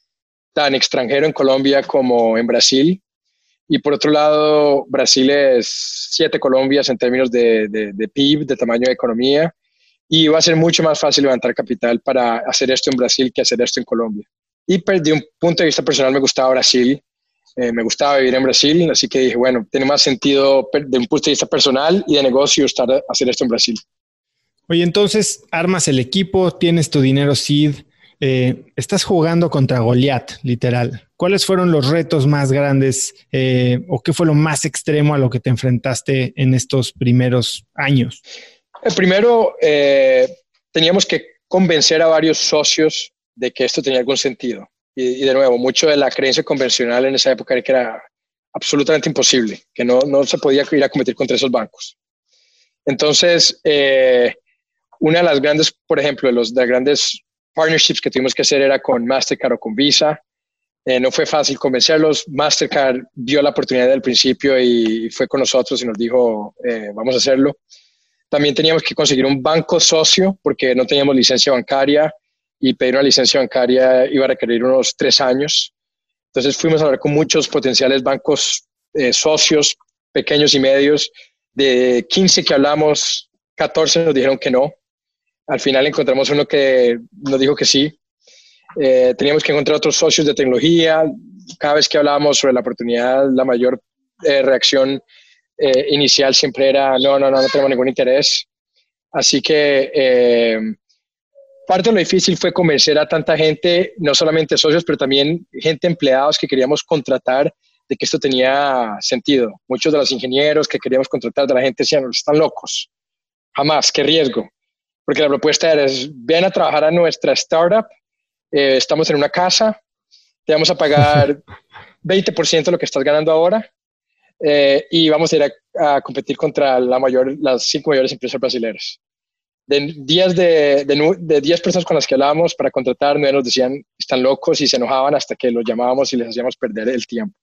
tan extranjero en Colombia como en Brasil. Y por otro lado, Brasil es siete Colombias en términos de, de, PIB, de tamaño de economía, y va a ser mucho más fácil levantar capital para hacer esto en Brasil que hacer esto en Colombia. Y de un punto de vista personal me gustaba Brasil, eh, me gustaba vivir en Brasil, así que dije, bueno, tiene más sentido de un punto de vista personal y de negocio estar hacer esto en Brasil. Oye, entonces armas el equipo, tienes tu dinero seed, eh, estás jugando contra Goliat, literal. ¿Cuáles fueron los retos más grandes eh, o qué fue lo más extremo a lo que te enfrentaste en estos primeros años? El primero, teníamos que convencer a varios socios de que esto tenía algún sentido. Y, de nuevo, mucho de la creencia convencional en esa época era que era absolutamente imposible, que no, no se podía ir a competir contra esos bancos. Entonces, eh, una de las grandes, por ejemplo, de los de grandes partnerships que tuvimos que hacer era con Mastercard o con Visa. Eh, no fue fácil convencerlos. Mastercard vio la oportunidad del principio y fue con nosotros y nos dijo, eh, vamos a hacerlo. También teníamos que conseguir un banco socio porque no teníamos licencia bancaria y pedir una licencia bancaria iba a requerir unos tres años. Entonces fuimos a hablar con muchos potenciales bancos eh, socios, pequeños y medios. De 15 que hablamos, 14 nos dijeron que no. Al final encontramos uno que nos dijo que sí. Eh, teníamos que encontrar otros socios de tecnología. Cada vez que hablábamos sobre la oportunidad, la mayor eh, reacción inicial siempre era, no, no, no, no tenemos ningún interés. Así que parte de lo difícil fue convencer a tanta gente, no solamente socios, pero también gente empleados que queríamos contratar de que esto tenía sentido. Muchos de los ingenieros que queríamos contratar de la gente decían, están locos, jamás, qué riesgo. Porque la propuesta era, ven a trabajar a nuestra startup, eh, estamos en una casa, te vamos a pagar *laughs* 20% de lo que estás ganando ahora eh, y vamos a ir a, a, competir contra la mayor, las cinco mayores empresas brasileñas de 10 de, de, diez personas con las que hablábamos para contratar, nos decían están locos y se enojaban hasta que los llamábamos y les hacíamos perder el tiempo.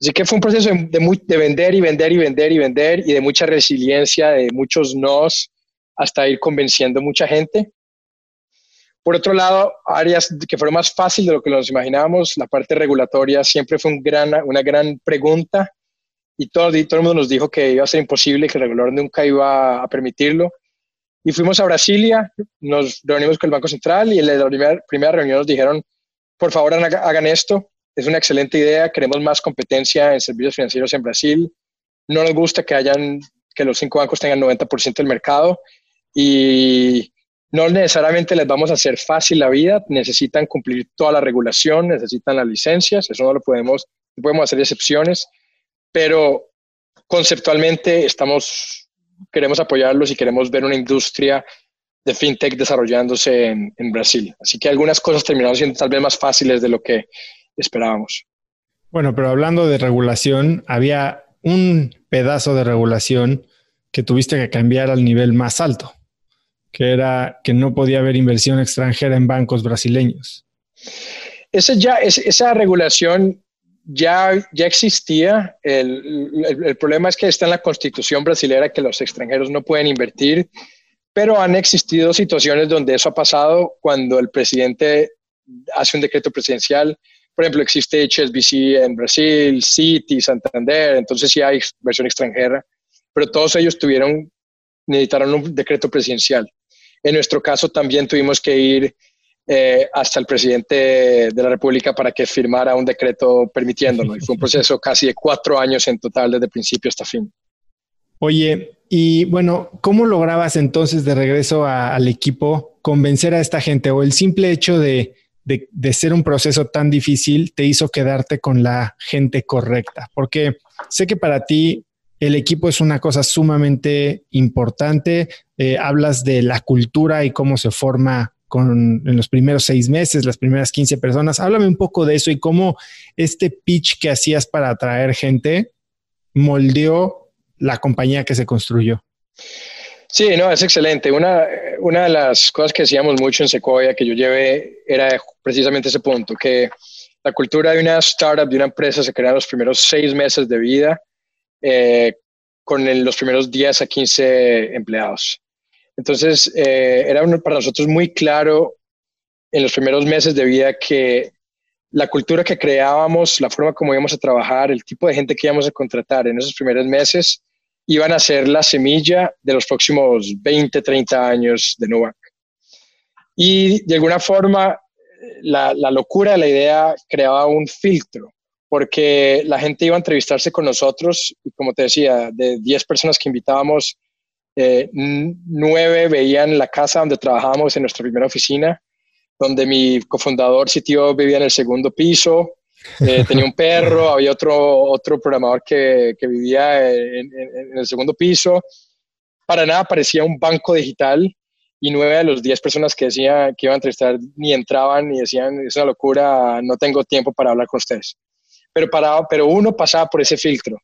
Así que fue un proceso de, de, vender y vender y vender y vender y de mucha resiliencia, de muchos nos, hasta ir convenciendo mucha gente. Por otro lado, áreas que fueron más fáciles de lo que nos imaginábamos, la parte regulatoria siempre fue un gran, una gran pregunta y todo, y todo el mundo nos dijo que iba a ser imposible, que el regulador nunca iba a permitirlo y fuimos a Brasilia, nos reunimos con el Banco Central y en la primera, primera reunión nos dijeron, por favor hagan esto, es una excelente idea, queremos más competencia en servicios financieros en Brasil, no nos gusta que hayan que los cinco bancos tengan 90% del mercado y no necesariamente les vamos a hacer fácil la vida, necesitan cumplir toda la regulación, necesitan las licencias, eso no lo podemos, podemos hacer excepciones, pero conceptualmente estamos queremos apoyarlos y queremos ver una industria de fintech desarrollándose en, Brasil. Así que algunas cosas terminaron siendo tal vez más fáciles de lo que esperábamos. Bueno, pero hablando de regulación, había un pedazo de regulación que tuviste que cambiar al nivel más alto, que era que no podía haber inversión extranjera en bancos brasileños. Esa, ya, esa regulación ya, ya existía. El, el, problema es que está en la constitución brasileña que los extranjeros no pueden invertir, pero han existido situaciones donde eso ha pasado cuando el presidente hace un decreto presidencial. Por ejemplo, existe HSBC en Brasil, Citi, Santander, entonces sí hay inversión extranjera, pero todos ellos tuvieron, necesitaron un decreto presidencial. En nuestro caso también tuvimos que ir eh, hasta el presidente de la República para que firmara un decreto permitiéndolo. Y fue un proceso *laughs* casi de cuatro años en total, desde principio hasta fin. Oye, y bueno, ¿cómo lograbas entonces de regreso al equipo convencer a esta gente o el simple hecho de, de, ser un proceso tan difícil te hizo quedarte con la gente correcta? Porque sé que para ti el equipo es una cosa sumamente importante. Eh, hablas de la cultura y cómo se forma con, en los primeros seis meses, las primeras 15 personas. Háblame un poco de eso y cómo este pitch que hacías para atraer gente moldeó la compañía que se construyó. Sí, no, es excelente. Una, una de las cosas que hacíamos mucho en Sequoia que yo llevé era precisamente ese punto, que la cultura de una startup, de una empresa, se crea en los primeros seis meses de vida eh, con los primeros 10 a 15 empleados. Entonces, eh, era para nosotros muy claro en los primeros meses de vida que la cultura que creábamos, la forma como íbamos a trabajar, el tipo de gente que íbamos a contratar en esos primeros meses, iban a ser la semilla de los próximos 20, 30 años de Nubank. Y de alguna forma, la, la locura de la idea creaba un filtro, porque la gente iba a entrevistarse con nosotros y como te decía, de 10 personas que invitábamos, eh, nueve veían la casa donde trabajábamos en nuestra primera oficina, donde mi cofundador sitio vivía en el segundo piso, eh, tenía un perro, *laughs* había otro, otro programador que, que vivía en, el segundo piso. Para nada parecía un banco digital y nueve de los diez personas que decían que iban a entrevistar ni entraban ni decían, es una locura, no tengo tiempo para hablar con ustedes. Pero, para, pero uno pasaba por ese filtro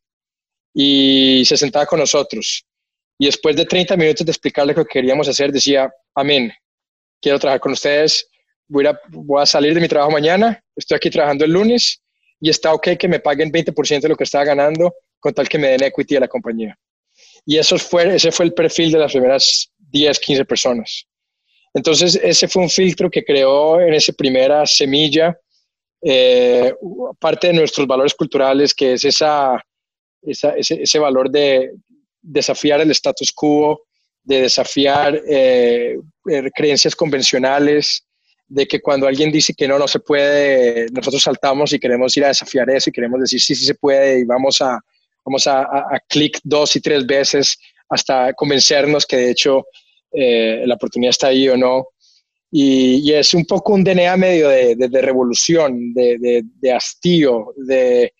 y se sentaba con nosotros y después de 30 minutos de explicarle lo que queríamos hacer, decía, amén, quiero trabajar con ustedes, voy a, voy a salir de mi trabajo mañana, estoy aquí trabajando el lunes y está ok que me paguen 20% de lo que estaba ganando con tal que me den equity a la compañía. Y eso fue, ese fue el perfil de las primeras 10, 15 personas. Entonces, ese fue un filtro que creó en esa primera semilla eh, parte de nuestros valores culturales, que es ese, ese, valor de, desafiar el status quo, de desafiar eh, eh, creencias convencionales, de que cuando alguien dice que no, no se puede, nosotros saltamos y queremos ir a desafiar eso y queremos decir sí, sí se puede y vamos a, vamos a, clic dos y tres veces hasta convencernos que de hecho eh, la oportunidad está ahí o no. Y, es un poco un DNA medio de, de, revolución, de, de, hastío, de,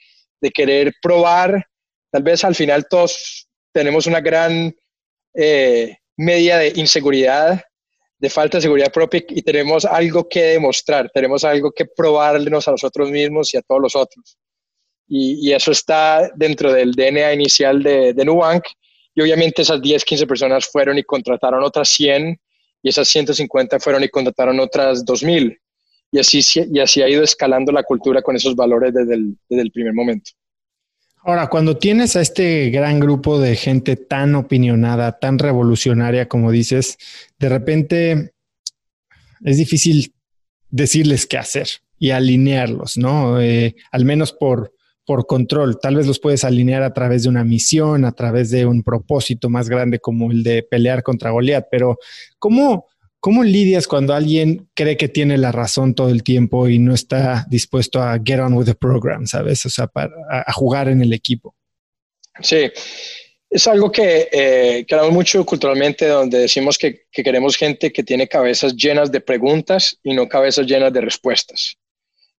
querer probar. Tal vez al final todos tenemos una gran eh, media de inseguridad, de falta de seguridad propia y tenemos algo que demostrar, tenemos algo que probarnos a nosotros mismos y a todos los otros. Y, eso está dentro del DNA inicial de, de Nubank. Y obviamente esas 10, 15 personas fueron y contrataron otras 100 y esas 150 fueron y contrataron otras 2000. Y así, y así ha ido escalando la cultura con esos valores desde el, desde el primer momento. Ahora, cuando tienes a este gran grupo de gente tan opinionada, tan revolucionaria, como dices, de repente es difícil decirles qué hacer y alinearlos, ¿no? Eh, al menos por, por control. Tal vez los puedes alinear a través de una misión, a través de un propósito más grande como el de pelear contra Goliat, pero ¿cómo, ¿Cómo lidias cuando alguien cree que tiene la razón todo el tiempo y no está dispuesto a get on with the program, sabes? O sea, para, a, jugar en el equipo. Sí, es algo que eh, mucho culturalmente, donde decimos que, que, queremos gente que tiene cabezas llenas de preguntas y no cabezas llenas de respuestas.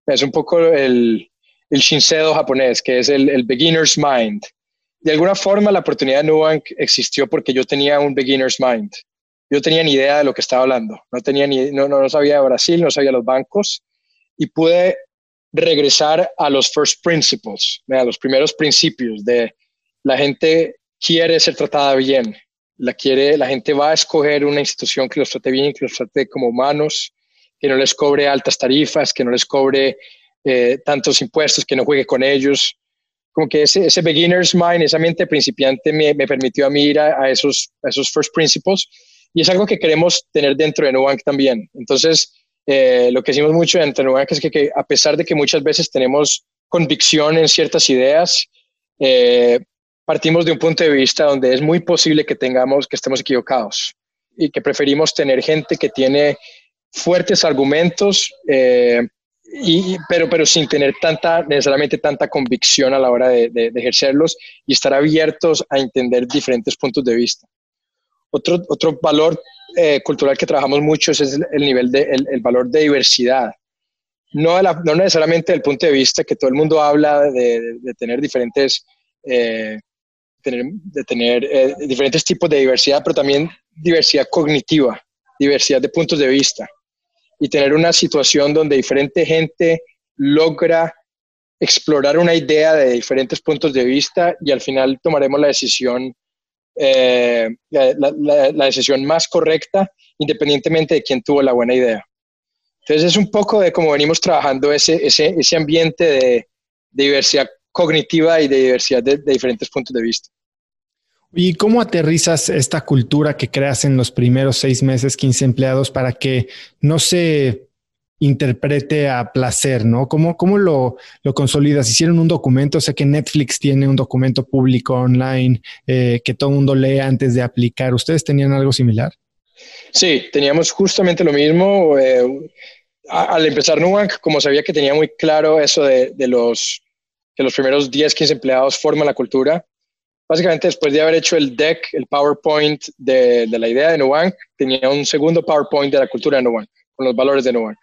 Es un poco el, el Shinsedo japonés, que es el, el beginner's mind. De alguna forma, la oportunidad de Nubank existió porque yo tenía un beginner's mind. Yo tenía ni idea de lo que estaba hablando, no, tenía ni, no, no, sabía de Brasil, no sabía los bancos. Y pude regresar a los first principles, a los primeros principios de la gente quiere ser tratada bien, la, quiere, la gente va a escoger una institución que los trate bien, que los trate como humanos, que no les cobre altas tarifas, que no les cobre eh, tantos impuestos, que no juegue con ellos. Como que ese, beginner's mind, esa mente principiante me, me permitió a mí ir a, a, esos, esos first principles y es algo que queremos tener dentro de Nubank también. Entonces, eh, lo que decimos mucho dentro de Nubank es que, a pesar de que muchas veces tenemos convicción en ciertas ideas, eh, partimos de un punto de vista donde es muy posible que tengamos, que estemos equivocados y que preferimos tener gente que tiene fuertes argumentos, y, pero, pero sin tener tanta, necesariamente tanta convicción a la hora de, de ejercerlos y estar abiertos a entender diferentes puntos de vista. Otro, otro valor eh, cultural que trabajamos mucho es el, nivel de, el, valor de diversidad. No, no necesariamente del punto de vista que todo el mundo habla de, de tener diferentes, eh, tener, de tener eh, diferentes tipos de diversidad, pero también diversidad cognitiva, diversidad de puntos de vista y tener una situación donde diferente gente logra explorar una idea de diferentes puntos de vista y al final tomaremos la decisión, eh, la, decisión más correcta independientemente de quién tuvo la buena idea. Entonces es un poco de cómo venimos trabajando ese, ese, ese ambiente de, diversidad cognitiva y de diversidad de, de diferentes puntos de vista. ¿Y cómo aterrizas esta cultura que creas en los primeros seis meses, 15 empleados, para que no se interprete a placer, ¿no? ¿Cómo, cómo lo, lo consolidas? Hicieron un documento, sé que Netflix tiene un documento público online eh, que todo el mundo lee antes de aplicar. ¿Ustedes tenían algo similar? Sí, teníamos justamente lo mismo. Eh, al empezar Nubank, como sabía que tenía muy claro eso de, de los, que los primeros 10, 15 empleados forman la cultura, básicamente después de haber hecho el deck, el PowerPoint de, de la idea de Nubank, tenía un segundo PowerPoint de la cultura de Nubank, con los valores de Nubank.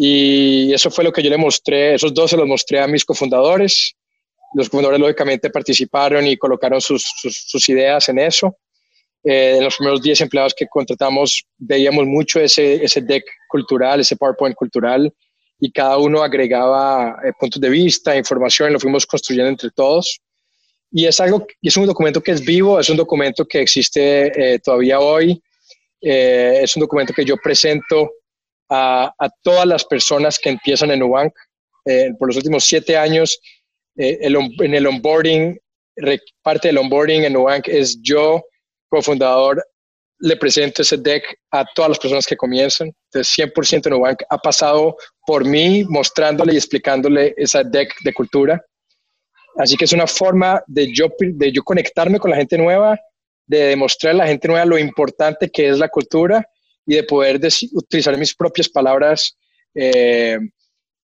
Y eso fue lo que yo le mostré, esos dos se los mostré a mis cofundadores. Los cofundadores lógicamente participaron y colocaron sus, sus, ideas en eso. Eh, en los primeros 10 empleados que contratamos veíamos mucho ese, ese deck cultural, ese PowerPoint cultural, y cada uno agregaba eh, puntos de vista, información, y lo fuimos construyendo entre todos. Y es algo, es un documento que es vivo, es un documento que existe eh, todavía hoy, eh, es un documento que yo presento a, a, todas las personas que empiezan en Nubank. Eh, por los últimos siete años, el, en el onboarding, parte del onboarding en Nubank es yo, cofundador, le presento ese deck a todas las personas que comienzan. Entonces, 100% Nubank ha pasado por mí mostrándole y explicándole esa deck de cultura. Así que es una forma de yo, de yo conectarme con la gente nueva, de demostrar a la gente nueva lo importante que es la cultura y de poder utilizar mis propias palabras, eh,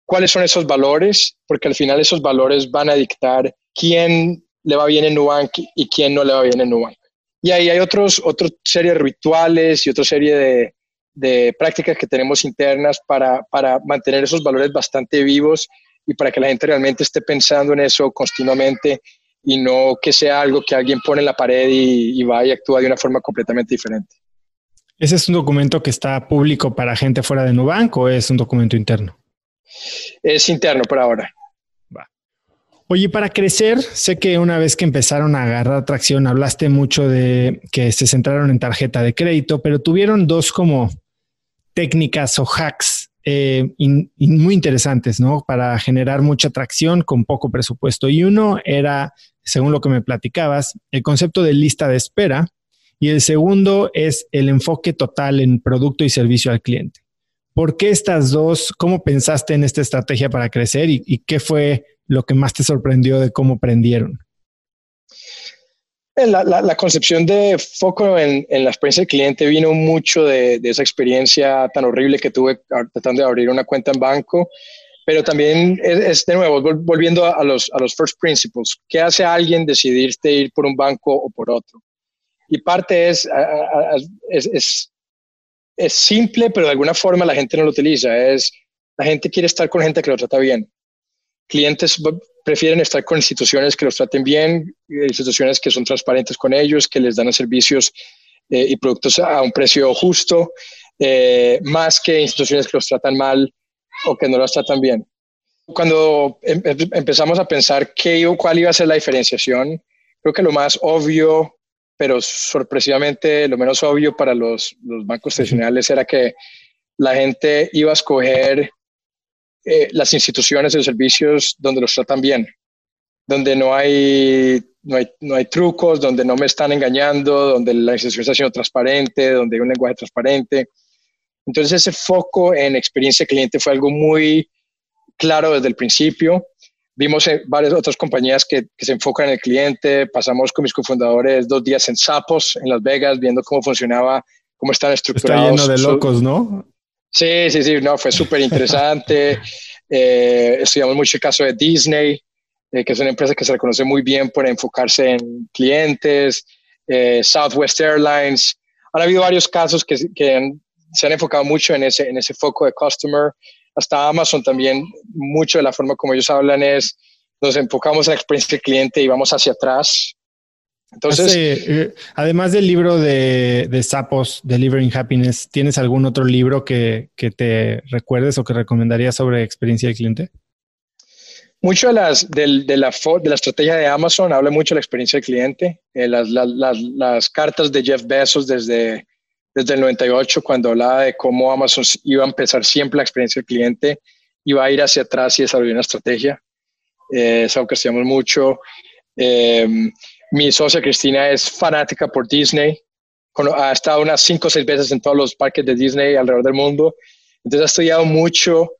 cuáles son esos valores, porque al final esos valores van a dictar quién le va bien en Nubank y quién no le va bien en Nubank. Y ahí hay otros, otra serie de rituales y otra serie de, de prácticas que tenemos internas para, para mantener esos valores bastante vivos y para que la gente realmente esté pensando en eso continuamente y no que sea algo que alguien pone en la pared y, va y actúa de una forma completamente diferente. ¿Ese es un documento que está público para gente fuera de Nubank o es un documento interno? Es interno por ahora. Oye, para crecer, sé que una vez que empezaron a agarrar tracción, hablaste mucho de que se centraron en tarjeta de crédito, pero tuvieron dos como técnicas o hacks eh, muy interesantes, ¿no? Para generar mucha atracción con poco presupuesto. Y uno era, según lo que me platicabas, el concepto de lista de espera. Y el segundo es el enfoque total en producto y servicio al cliente. ¿Por qué estas dos? ¿Cómo pensaste en esta estrategia para crecer y, y qué fue lo que más te sorprendió de cómo prendieron? La, concepción de foco en, la experiencia del cliente vino mucho de, esa experiencia tan horrible que tuve tratando de abrir una cuenta en banco, pero también es, de nuevo, volviendo a los, a los first principles, ¿qué hace alguien decidirte ir por un banco o por otro? Y parte es, es, es simple, pero de alguna forma la gente no lo utiliza, es la gente quiere estar con gente que lo trata bien clientes prefieren estar con instituciones que los traten bien, eh, instituciones que son transparentes con ellos, que les dan servicios eh, y productos a un precio justo, eh, más que instituciones que los tratan mal o que no los tratan bien. Cuando em, em, empezamos a pensar qué, cuál iba a ser la diferenciación, creo que lo más obvio, pero sorpresivamente lo menos obvio para los, los bancos tradicionales era que la gente iba a escoger eh, las instituciones de servicios donde los tratan bien, donde no hay, no hay, no hay trucos, donde no me están engañando, donde la institución está siendo transparente, donde hay un lenguaje transparente. Entonces ese foco en experiencia cliente fue algo muy claro desde el principio. Vimos varias otras compañías que, que, se enfocan en el cliente. Pasamos con mis cofundadores dos días en Sapos, en Las Vegas, viendo cómo funcionaba, cómo están estructurados. Está lleno de locos, ¿no? Sí, sí, sí, no, fue súper interesante. *laughs* eh, estudiamos mucho el caso de Disney, eh, que es una empresa que se reconoce muy bien por enfocarse en clientes, eh, Southwest Airlines. Han habido varios casos que, que se han enfocado mucho en ese, en ese foco de customer. Hasta Amazon también, mucho de la forma como ellos hablan es, nos enfocamos en la experiencia del cliente y vamos hacia atrás Entonces, eh, además del libro de, de, Sapos, Delivering Happiness, ¿tienes algún otro libro que, que, te recuerdes o que recomendarías sobre experiencia del cliente? Mucho de, las, de, de, la, de la estrategia de Amazon habla mucho de la experiencia del cliente. Eh, las, las, las, cartas de Jeff Bezos desde, desde el 98, cuando hablaba de cómo Amazon iba a empezar siempre la experiencia del cliente, iba a ir hacia atrás y desarrollar una estrategia. Eh, es algo que mucho. Eh, mi socia Cristina es fanática por Disney. Ha estado unas cinco o seis veces en todos los parques de Disney alrededor del mundo. Entonces ha estudiado mucho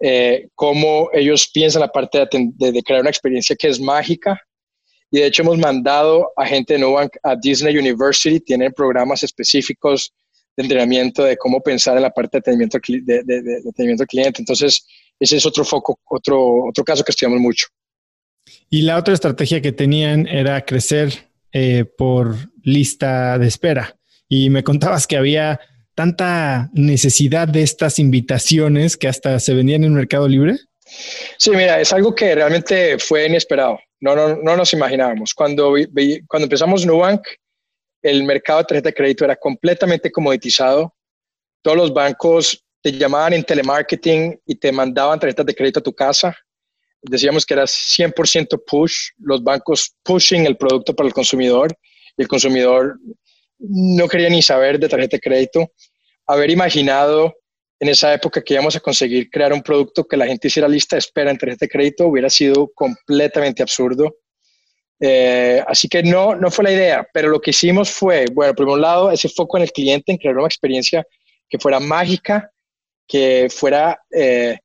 eh, cómo ellos piensan la parte de, crear una experiencia que es mágica. Y de hecho hemos mandado a gente de Nubank a Disney University. Tienen programas específicos de entrenamiento de cómo pensar en la parte de atendimiento, de, de, al cliente. Entonces, ese es otro foco, otro, otro caso que estudiamos mucho. Y la otra estrategia que tenían era crecer eh, por lista de espera. Y me contabas que había tanta necesidad de estas invitaciones que hasta se vendían en Mercado Libre. Sí, mira, es algo que realmente fue inesperado. No, no, no nos imaginábamos. Cuando, cuando empezamos Nubank, el mercado de tarjeta de crédito era completamente comoditizado. Todos los bancos te llamaban en telemarketing y te mandaban tarjetas de crédito a tu casa decíamos que era 100% push, los bancos pushing el producto para el consumidor y el consumidor no quería ni saber de tarjeta de crédito. Haber imaginado en esa época que íbamos a conseguir crear un producto que la gente hiciera lista de espera en tarjeta de crédito hubiera sido completamente absurdo. Eh, así que no, no fue la idea, pero lo que hicimos fue, bueno, por un lado, ese foco en el cliente, en crear una experiencia que fuera mágica, que fuera, eh,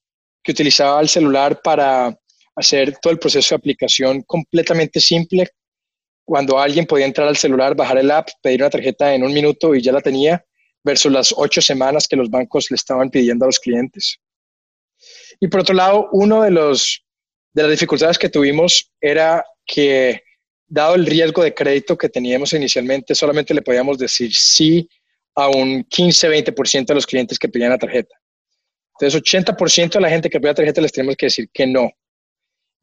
que utilizaba el celular para hacer todo el proceso de aplicación completamente simple. Cuando alguien podía entrar al celular, bajar el app, pedir una tarjeta en un minuto y ya la tenía, versus las ocho semanas que los bancos le estaban pidiendo a los clientes. Y por otro lado, uno de, de las dificultades que tuvimos era que, dado el riesgo de crédito que teníamos inicialmente, solamente le podíamos decir sí a un 15-20% de los clientes que pedían la tarjeta. Entonces, 80% de la gente que pedía tarjeta les tenemos que decir que no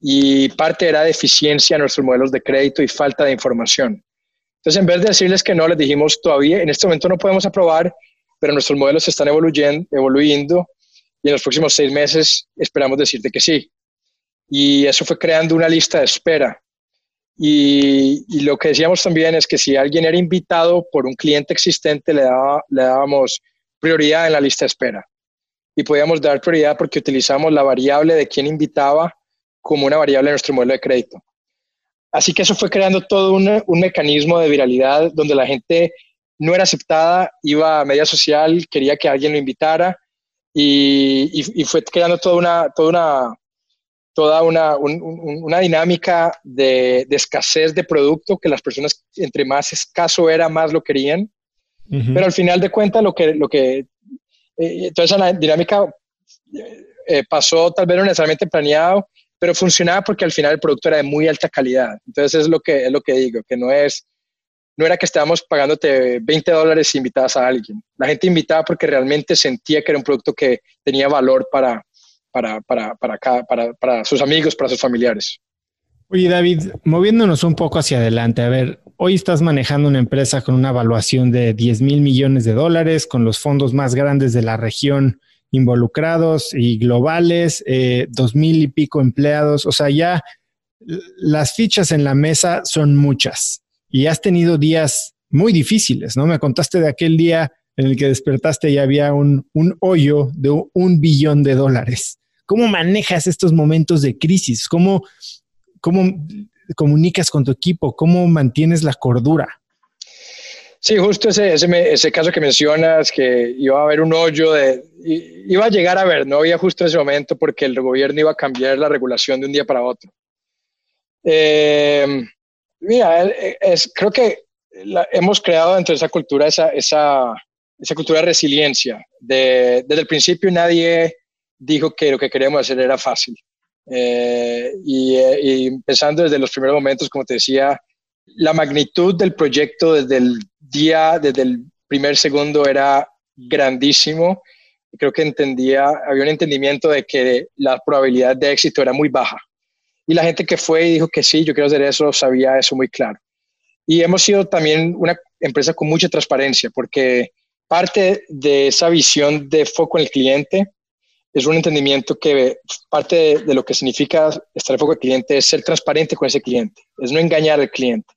y parte era deficiencia en nuestros modelos de crédito y falta de información. Entonces, en vez de decirles que no, les dijimos todavía, en este momento no podemos aprobar, pero nuestros modelos están evoluyendo, evoluyendo y en los próximos seis meses esperamos decirte que sí. Y eso fue creando una lista de espera. Y, y, lo que decíamos también es que si alguien era invitado por un cliente existente, le, daba, le dábamos prioridad en la lista de espera. Y podíamos dar prioridad porque utilizamos la variable de quién invitaba como una variable en nuestro modelo de crédito. Así que eso fue creando todo un, un mecanismo de viralidad donde la gente no era aceptada, iba a media social, quería que alguien lo invitara y, y, fue creando toda una, toda una, toda una, una dinámica de, de, escasez de producto que las personas entre más escaso era, más lo querían. Pero al final de cuentas, lo que, lo que eh, toda esa dinámica eh, pasó tal vez no necesariamente planeado, pero funcionaba porque al final el producto era de muy alta calidad. Entonces es lo que, es lo que digo, que no es, no era que estábamos pagándote 20 dólares si invitabas a alguien. La gente invitaba porque realmente sentía que era un producto que tenía valor para, para, para, para, para, para sus amigos, para sus familiares. Oye, David, moviéndonos un poco hacia adelante, a ver, hoy estás manejando una empresa con una evaluación de 10 mil millones de dólares, con los fondos más grandes de la región involucrados y globales, eh, dos mil y pico empleados, o sea, ya las fichas en la mesa son muchas y has tenido días muy difíciles, ¿no? Me contaste de aquel día en el que despertaste y había un, un hoyo de un billón de dólares. ¿Cómo manejas estos momentos de crisis? ¿Cómo, cómo comunicas con tu equipo? ¿Cómo mantienes la cordura? Sí, justo ese, ese, ese, caso que mencionas, que iba a haber un hoyo, de, iba a llegar a ver, no había justo ese momento porque el gobierno iba a cambiar la regulación de un día para otro. Eh, mira, es, creo que hemos creado dentro de esa cultura esa, esa, esa cultura de resiliencia. De, desde el principio nadie dijo que lo que queríamos hacer era fácil. Eh, y, y empezando desde los primeros momentos, como te decía, la magnitud del proyecto desde el día, desde el primer segundo era grandísimo. Creo que entendía, había un entendimiento de que la probabilidad de éxito era muy baja. Y la gente que fue y dijo que sí, yo quiero hacer eso, sabía eso muy claro. Y hemos sido también una empresa con mucha transparencia, porque parte de esa visión de foco en el cliente es un entendimiento que parte de, lo que significa estar en foco del cliente es ser transparente con ese cliente, es no engañar al cliente,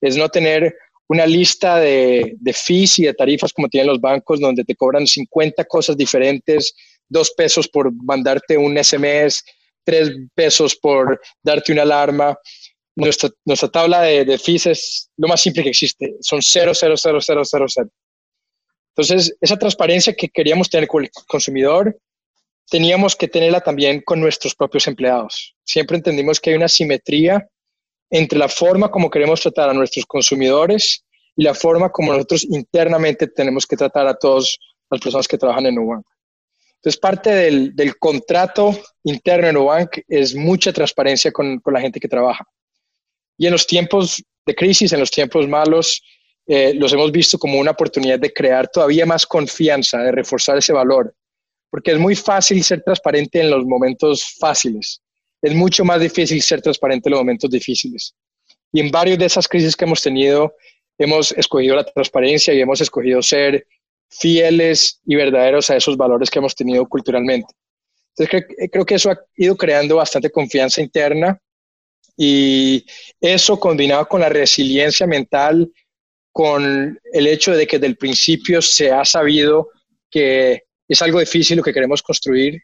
es no tener una lista de, de fees y de tarifas como tienen los bancos, donde te cobran 50 cosas diferentes, dos pesos por mandarte un SMS, tres pesos por darte una alarma. Nuestra, nuestra tabla de, de fees es lo más simple que existe, son 0, 0, 0, 0, 0, 0. Entonces, esa transparencia que queríamos tener con el consumidor, teníamos que tenerla también con nuestros propios empleados. Siempre entendimos que hay una simetría entre la forma como queremos tratar a nuestros consumidores y la forma como nosotros internamente tenemos que tratar a todas las personas que trabajan en Nubank. Entonces, parte del, del contrato interno en Nubank es mucha transparencia con, con, la gente que trabaja. Y en los tiempos de crisis, en los tiempos malos, eh, los hemos visto como una oportunidad de crear todavía más confianza, de reforzar ese valor porque es muy fácil ser transparente en los momentos fáciles. Es mucho más difícil ser transparente en los momentos difíciles. Y en varias de esas crisis que hemos tenido, hemos escogido la transparencia y hemos escogido ser fieles y verdaderos a esos valores que hemos tenido culturalmente. Entonces, creo, que eso ha ido creando bastante confianza interna y eso combinado con la resiliencia mental, con el hecho de que desde el principio se ha sabido que es algo difícil lo que queremos construir.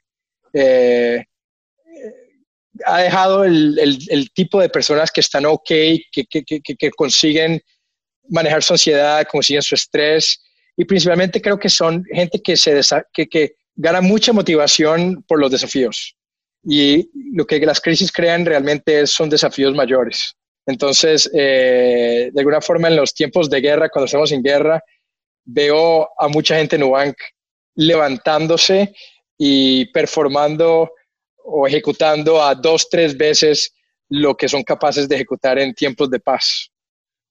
Eh, ha dejado el, el, tipo de personas que están ok, que, que, que, que, consiguen manejar su ansiedad, consiguen su estrés y principalmente creo que son gente que, se que, gana mucha motivación por los desafíos. Y lo que las crisis crean realmente son desafíos mayores. Entonces, eh, de alguna forma, en los tiempos de guerra, cuando estamos en guerra, veo a mucha gente en Nubank levantándose y performando o ejecutando a dos, tres veces lo que son capaces de ejecutar en tiempos de paz.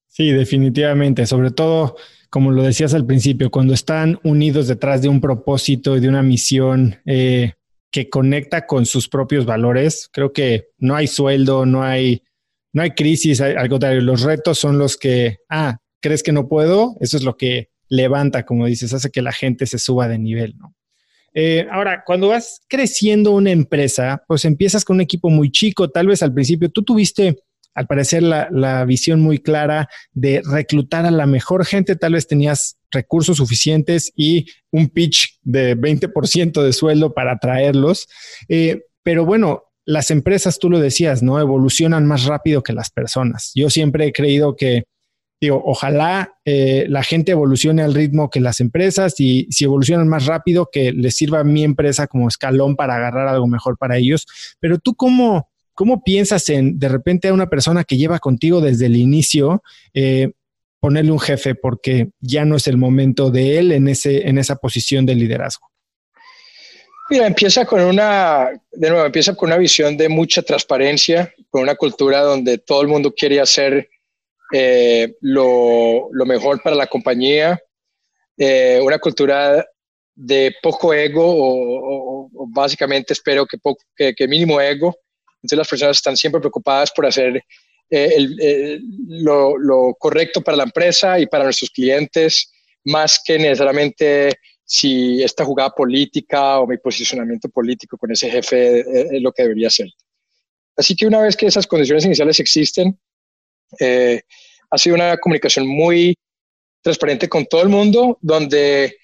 Sí, definitivamente, sobre todo, como lo decías al principio, cuando están unidos detrás de un propósito y de una misión eh, que conecta con sus propios valores, creo que no hay sueldo, no hay, no hay crisis, al contrario, los retos son los que, ah, ¿crees que no puedo? Eso es lo que levanta, como dices, hace que la gente se suba de nivel, ¿no? Eh, ahora, cuando vas creciendo una empresa, pues empiezas con un equipo muy chico, tal vez al principio tú tuviste, al parecer, la, visión muy clara de reclutar a la mejor gente, tal vez tenías recursos suficientes y un pitch de 20% de sueldo para atraerlos. Eh, pero bueno, las empresas, tú lo decías, ¿no? Evolucionan más rápido que las personas. Yo siempre he creído que digo, ojalá eh, la gente evolucione al ritmo que las empresas y si evolucionan más rápido, que les sirva a mi empresa como escalón para agarrar algo mejor para ellos. Pero tú, ¿cómo, cómo piensas en de repente a una persona que lleva contigo desde el inicio? Eh, ponerle un jefe porque ya no es el momento de él en, ese, en esa posición de liderazgo? Mira, empieza con una, de nuevo, empieza con una visión de mucha transparencia, con una cultura donde todo el mundo quiere hacer eh, lo, lo, mejor para la compañía, eh, una cultura de poco ego o, básicamente espero que, poco, que, que, mínimo ego. Entonces las personas están siempre preocupadas por hacer eh, el, lo, lo, correcto para la empresa y para nuestros clientes, más que necesariamente si esta jugada política o mi posicionamiento político con ese jefe es lo que debería ser. Así que una vez que esas condiciones iniciales existen, eh, ha sido una comunicación muy transparente con todo el mundo, donde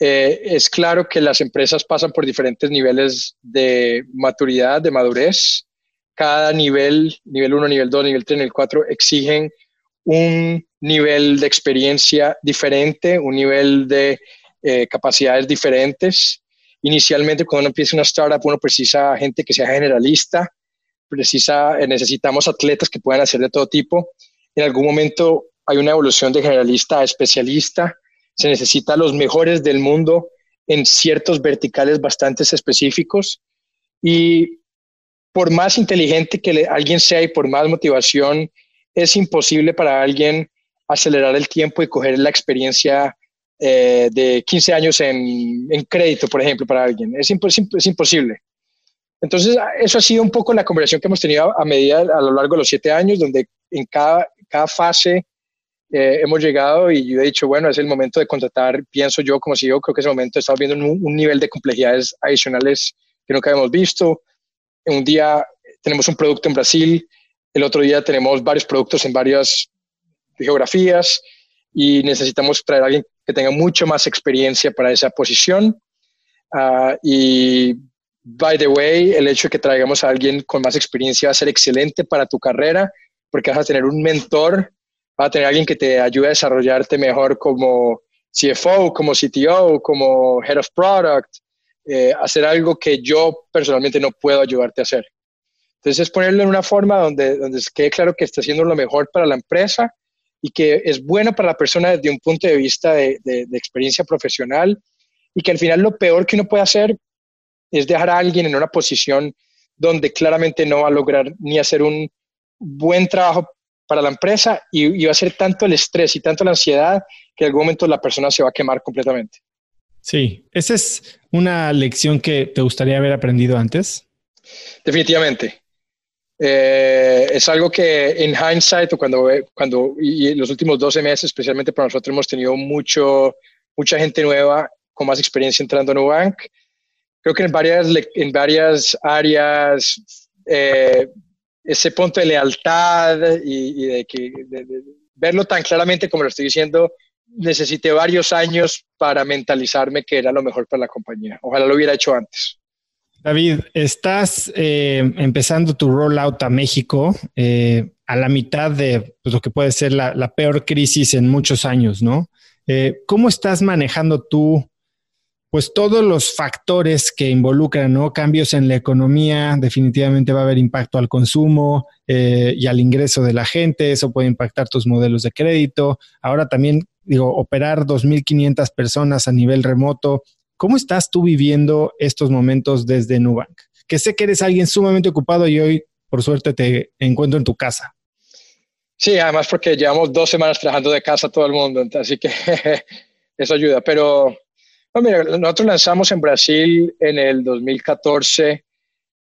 eh, es claro que las empresas pasan por diferentes niveles de maturidad, de madurez. Cada nivel, nivel 1, nivel 2, nivel 3, nivel 4, exigen un nivel de experiencia diferente, un nivel de eh, capacidades diferentes. Inicialmente, cuando uno empieza una startup, uno precisa gente que sea generalista, precisa, necesitamos atletas que puedan hacer de todo tipo. En algún momento hay una evolución de generalista a especialista. Se necesita los mejores del mundo en ciertos verticales bastante específicos. Y por más inteligente que alguien sea y por más motivación, es imposible para alguien acelerar el tiempo y coger la experiencia eh, de 15 años en, crédito, por ejemplo, para alguien. Es, es imposible. Entonces, eso ha sido un poco la conversación que hemos tenido a medida a lo largo de los siete años, donde en cada, cada fase eh, hemos llegado y yo he dicho, bueno, es el momento de contratar, pienso yo como si yo creo que es el momento, estamos viendo un, un nivel de complejidades adicionales que nunca habíamos visto. Un día tenemos un producto en Brasil, el otro día tenemos varios productos en varias geografías y necesitamos traer a alguien que tenga mucho más experiencia para esa posición. Ah, y, by the way, el hecho de que traigamos a alguien con más experiencia va a ser excelente para tu carrera, porque vas a tener un mentor, vas a tener alguien que te ayude a desarrollarte mejor como CFO, como CTO, como Head of Product, eh, hacer algo que yo personalmente no puedo ayudarte a hacer. Entonces es ponerlo en una forma donde, donde quede claro que está haciendo lo mejor para la empresa y que es bueno para la persona desde un punto de vista de, experiencia profesional y que al final lo peor que uno puede hacer es dejar a alguien en una posición donde claramente no va a lograr ni hacer un buen trabajo para la empresa y, va a ser tanto el estrés y tanto la ansiedad que en algún momento la persona se va a quemar completamente. Sí, esa es una lección que te gustaría haber aprendido antes. Definitivamente. Eh, es algo que en hindsight, o cuando, cuando y en los últimos 12 meses, especialmente para nosotros, hemos tenido mucho, mucha gente nueva con más experiencia entrando a Nubank. Creo que en varias, en varias áreas, eh, ese punto de lealtad y, de, que, verlo tan claramente como lo estoy diciendo, necesité varios años para mentalizarme que era lo mejor para la compañía. Ojalá lo hubiera hecho antes. David, estás eh, empezando tu rollout a México eh, a la mitad de pues, lo que puede ser la, peor crisis en muchos años, ¿no? ¿Cómo estás manejando tú, pues todos los factores que involucran, ¿no? Cambios en la economía, definitivamente va a haber impacto al consumo y al ingreso de la gente, eso puede impactar tus modelos de crédito. Ahora también, digo, operar 2.500 personas a nivel remoto, ¿Cómo estás tú viviendo estos momentos desde Nubank? Que sé que eres alguien sumamente ocupado y hoy, por suerte, te encuentro en tu casa. Sí, además porque llevamos dos semanas trabajando de casa todo el mundo, así que *laughs* eso ayuda. Pero, mira, nosotros lanzamos en Brasil en el 2014,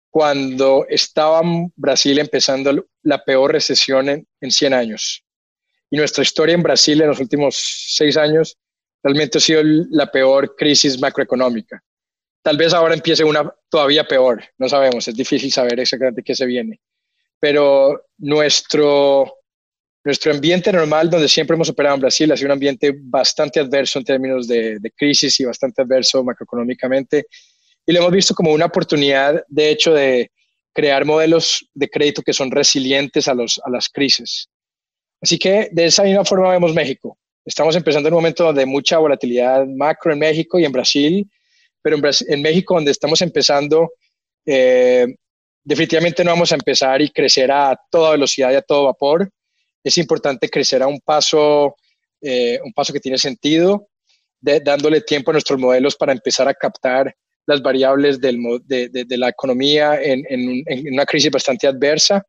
cuando estaba Brasil empezando la peor recesión en, en 100 años. Y nuestra historia en Brasil en los últimos seis años realmente ha sido la peor crisis macroeconómica. Tal vez ahora empiece una todavía peor, no sabemos, es difícil saber exactamente qué se viene. Pero nuestro, nuestro ambiente normal, donde siempre hemos operado en Brasil, ha sido un ambiente bastante adverso en términos de, crisis y bastante adverso macroeconómicamente. Y lo hemos visto como una oportunidad, de hecho, de crear modelos de crédito que son resilientes a, los, a las crisis. Así que de esa misma forma vemos México. Estamos empezando en un momento de mucha volatilidad macro en México y en Brasil, pero en, México donde estamos empezando, eh, definitivamente no vamos a empezar y crecer a toda velocidad y a todo vapor. Es importante crecer a un paso, eh, un paso que tiene sentido, dándole tiempo a nuestros modelos para empezar a captar las variables del, de, de, la economía en, en, en, una crisis bastante adversa.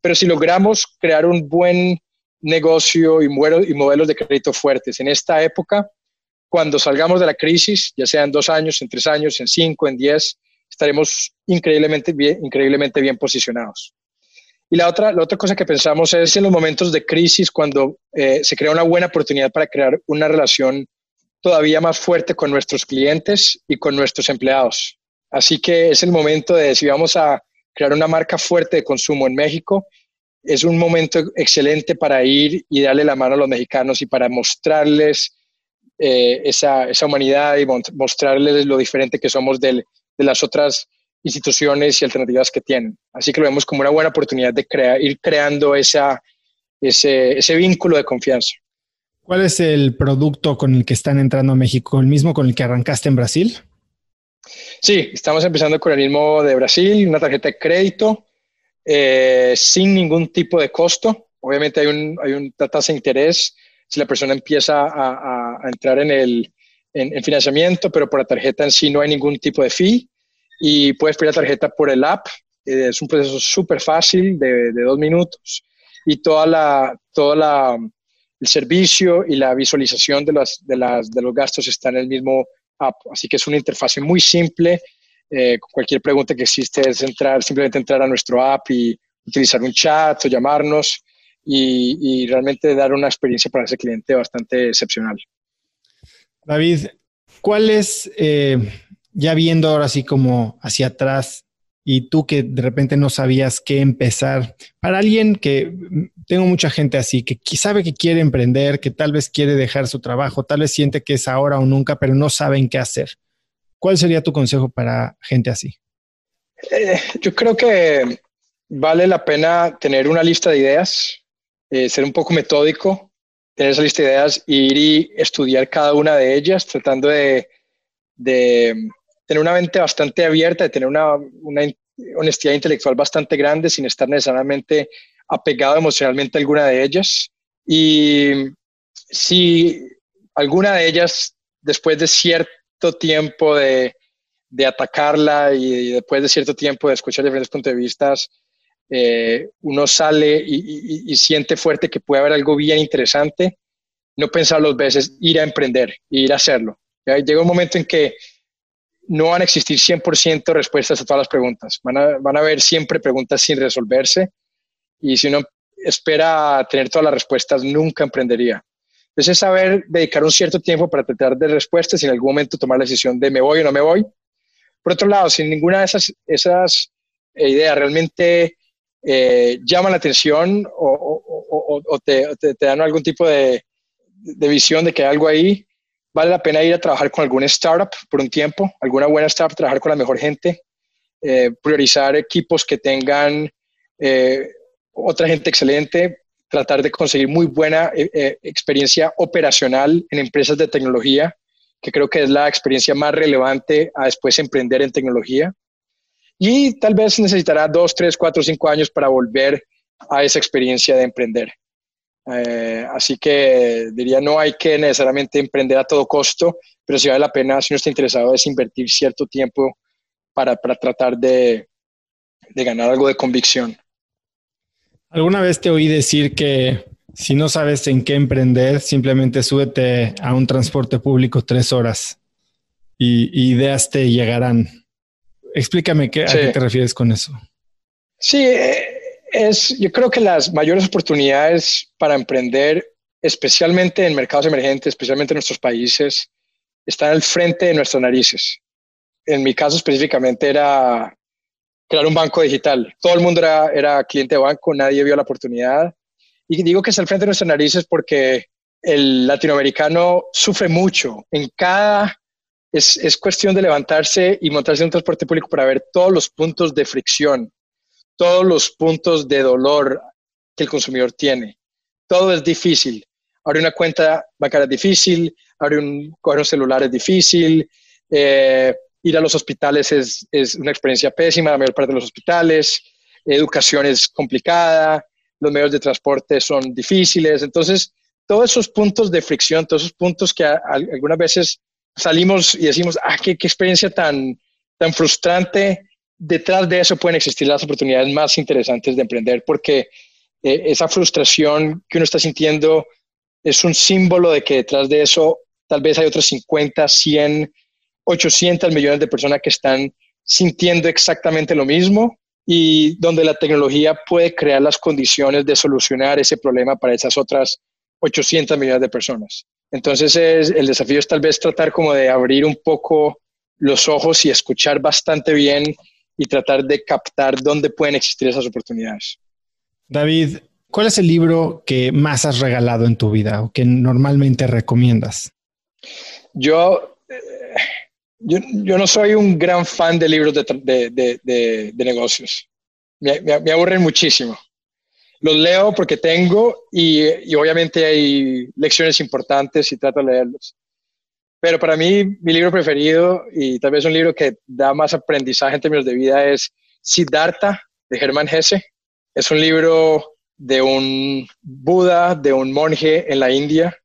Pero si logramos crear un buen negocio y, y modelos de crédito fuertes. En esta época, cuando salgamos de la crisis, ya sea en dos años, en tres años, en cinco, en diez, estaremos increíblemente bien, increíblemente bien posicionados. Y la otra, la otra cosa que pensamos es en los momentos de crisis, cuando eh, se crea una buena oportunidad para crear una relación todavía más fuerte con nuestros clientes y con nuestros empleados. Así que es el momento de si vamos a crear una marca fuerte de consumo en México, es un momento excelente para ir y darle la mano a los mexicanos y para mostrarles eh, esa, esa, humanidad y mostrarles lo diferente que somos de las otras instituciones y alternativas que tienen. Así que lo vemos como una buena oportunidad de crear, ir creando esa, ese, ese vínculo de confianza. ¿Cuál es el producto con el que están entrando a México? ¿El mismo con el que arrancaste en Brasil? Sí, estamos empezando con el mismo de Brasil, una tarjeta de crédito eh, sin ningún tipo de costo. Obviamente hay, un, hay una tasa de interés si la persona empieza a, entrar en el en, financiamiento, pero por la tarjeta en sí no hay ningún tipo de fee y puedes pedir la tarjeta por el app. Eh, es un proceso súper fácil de, dos minutos y toda la, toda la, el servicio y la visualización de, las, de, las, de los gastos está en el mismo app. Así que es una interfaz muy simple eh, cualquier pregunta que existe es entrar, simplemente entrar a nuestro app y utilizar un chat o llamarnos y, realmente dar una experiencia para ese cliente bastante excepcional. David, ¿cuál es, eh, ya viendo ahora así como hacia atrás, y tú que de repente no sabías qué empezar, para alguien que tengo mucha gente así, que sabe que quiere emprender, que tal vez quiere dejar su trabajo, tal vez siente que es ahora o nunca, pero no saben qué hacer. ¿Cuál sería tu consejo para gente así? Eh, yo creo que vale la pena tener una lista de ideas, eh, ser un poco metódico, tener esa lista de ideas, ir y estudiar cada una de ellas, tratando de, tener una mente bastante abierta, de tener una, una, honestidad intelectual bastante grande sin estar necesariamente apegado emocionalmente a alguna de ellas. Y si alguna de ellas, después de cierto tiempo de, de atacarla y después de cierto tiempo de escuchar diferentes puntos de vista, eh, uno sale y, siente fuerte que puede haber algo bien interesante, no pensar dos veces, ir a emprender, ir a hacerlo. Llega un momento en que no van a existir 100% respuestas a todas las preguntas, van a, van a haber siempre preguntas sin resolverse y si uno espera tener todas las respuestas, nunca emprendería. Entonces, saber dedicar un cierto tiempo para tratar de respuestas y en algún momento tomar la decisión de me voy o no me voy. Por otro lado, si ninguna de esas, esas ideas realmente eh, llaman la atención o, te, dan algún tipo de, visión de que hay algo ahí, vale la pena ir a trabajar con alguna startup por un tiempo, alguna buena startup, trabajar con la mejor gente, eh, priorizar equipos que tengan eh, otra gente excelente, tratar de conseguir muy buena experiencia operacional en empresas de tecnología, que creo que es la experiencia más relevante a después emprender en tecnología y tal vez necesitará dos, tres, cuatro, cinco años para volver a esa experiencia de emprender. Eh, así que diría, no hay que necesariamente emprender a todo costo, pero si vale la pena, si uno está interesado, es invertir cierto tiempo para, para tratar de, de ganar algo de convicción. ¿Alguna vez te oí decir que si no sabes en qué emprender, simplemente súbete a un transporte público tres horas y, y ideas te llegarán? Explícame qué, a qué te refieres con eso. Sí, eh, es, yo creo que las mayores oportunidades para emprender, especialmente en mercados emergentes, especialmente en nuestros países, están al frente de nuestras narices. En mi caso específicamente era crear un banco digital. Todo el mundo era, era cliente de banco, nadie vio la oportunidad. Y digo que es al frente de nuestras narices porque el latinoamericano sufre mucho. En cada es, cuestión de levantarse y montarse en un transporte público para ver todos los puntos de fricción, todos los puntos de dolor que el consumidor tiene. Todo es difícil. Abrir una cuenta bancaria es difícil, abrir un, un celular es difícil, eh, ir a los hospitales es, es, una experiencia pésima, la mayor parte de los hospitales, educación es complicada, los medios de transporte son difíciles. Entonces, todos esos puntos de fricción, todos esos puntos que algunas veces salimos y decimos, ah, qué, experiencia tan, tan frustrante. Detrás de eso pueden existir las oportunidades más interesantes de emprender porque eh, esa frustración que uno está sintiendo es un símbolo de que detrás de eso tal vez hay otros 50, 100, 800 millones de personas que están sintiendo exactamente lo mismo y donde la tecnología puede crear las condiciones de solucionar ese problema para esas otras 800 millones de personas. Entonces el desafío es tal vez tratar como de abrir un poco los ojos y escuchar bastante bien y tratar de captar dónde pueden existir esas oportunidades. David, ¿cuál es el libro que más has regalado en tu vida o que normalmente recomiendas? Yo, eh, yo, no soy un gran fan de libros de, negocios. me aburren muchísimo los leo porque tengo y, obviamente hay lecciones importantes y trato de leerlos. Pero para mí, mi libro preferido y tal vez un libro que da más aprendizaje en términos de vida es Siddhartha de Germán Hesse. Es un libro de un Buda, de un monje en la India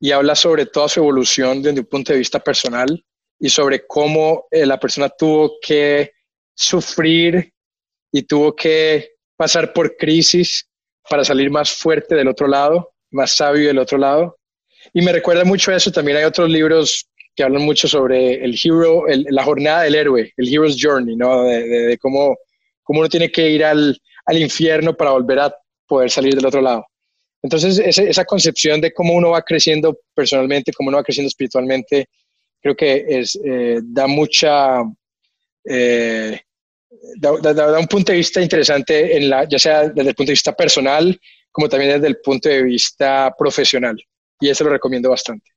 y habla sobre toda su evolución desde un punto de vista personal y sobre cómo eh, la persona tuvo que sufrir y tuvo que pasar por crisis para salir más fuerte del otro lado, más sabio del otro lado. Y me recuerda mucho eso. También hay otros libros que hablan mucho sobre el hero, la jornada del héroe, el hero's journey, ¿no? De, cómo, cómo uno tiene que ir al, al infierno para volver a poder salir del otro lado. Entonces, esa concepción de cómo uno va creciendo personalmente, cómo uno va creciendo espiritualmente, creo que es, eh, da mucha, eh, da, un punto de vista interesante, en la, ya sea desde el punto de vista personal, como también desde el punto de vista profesional. Y eso lo recomiendo bastante.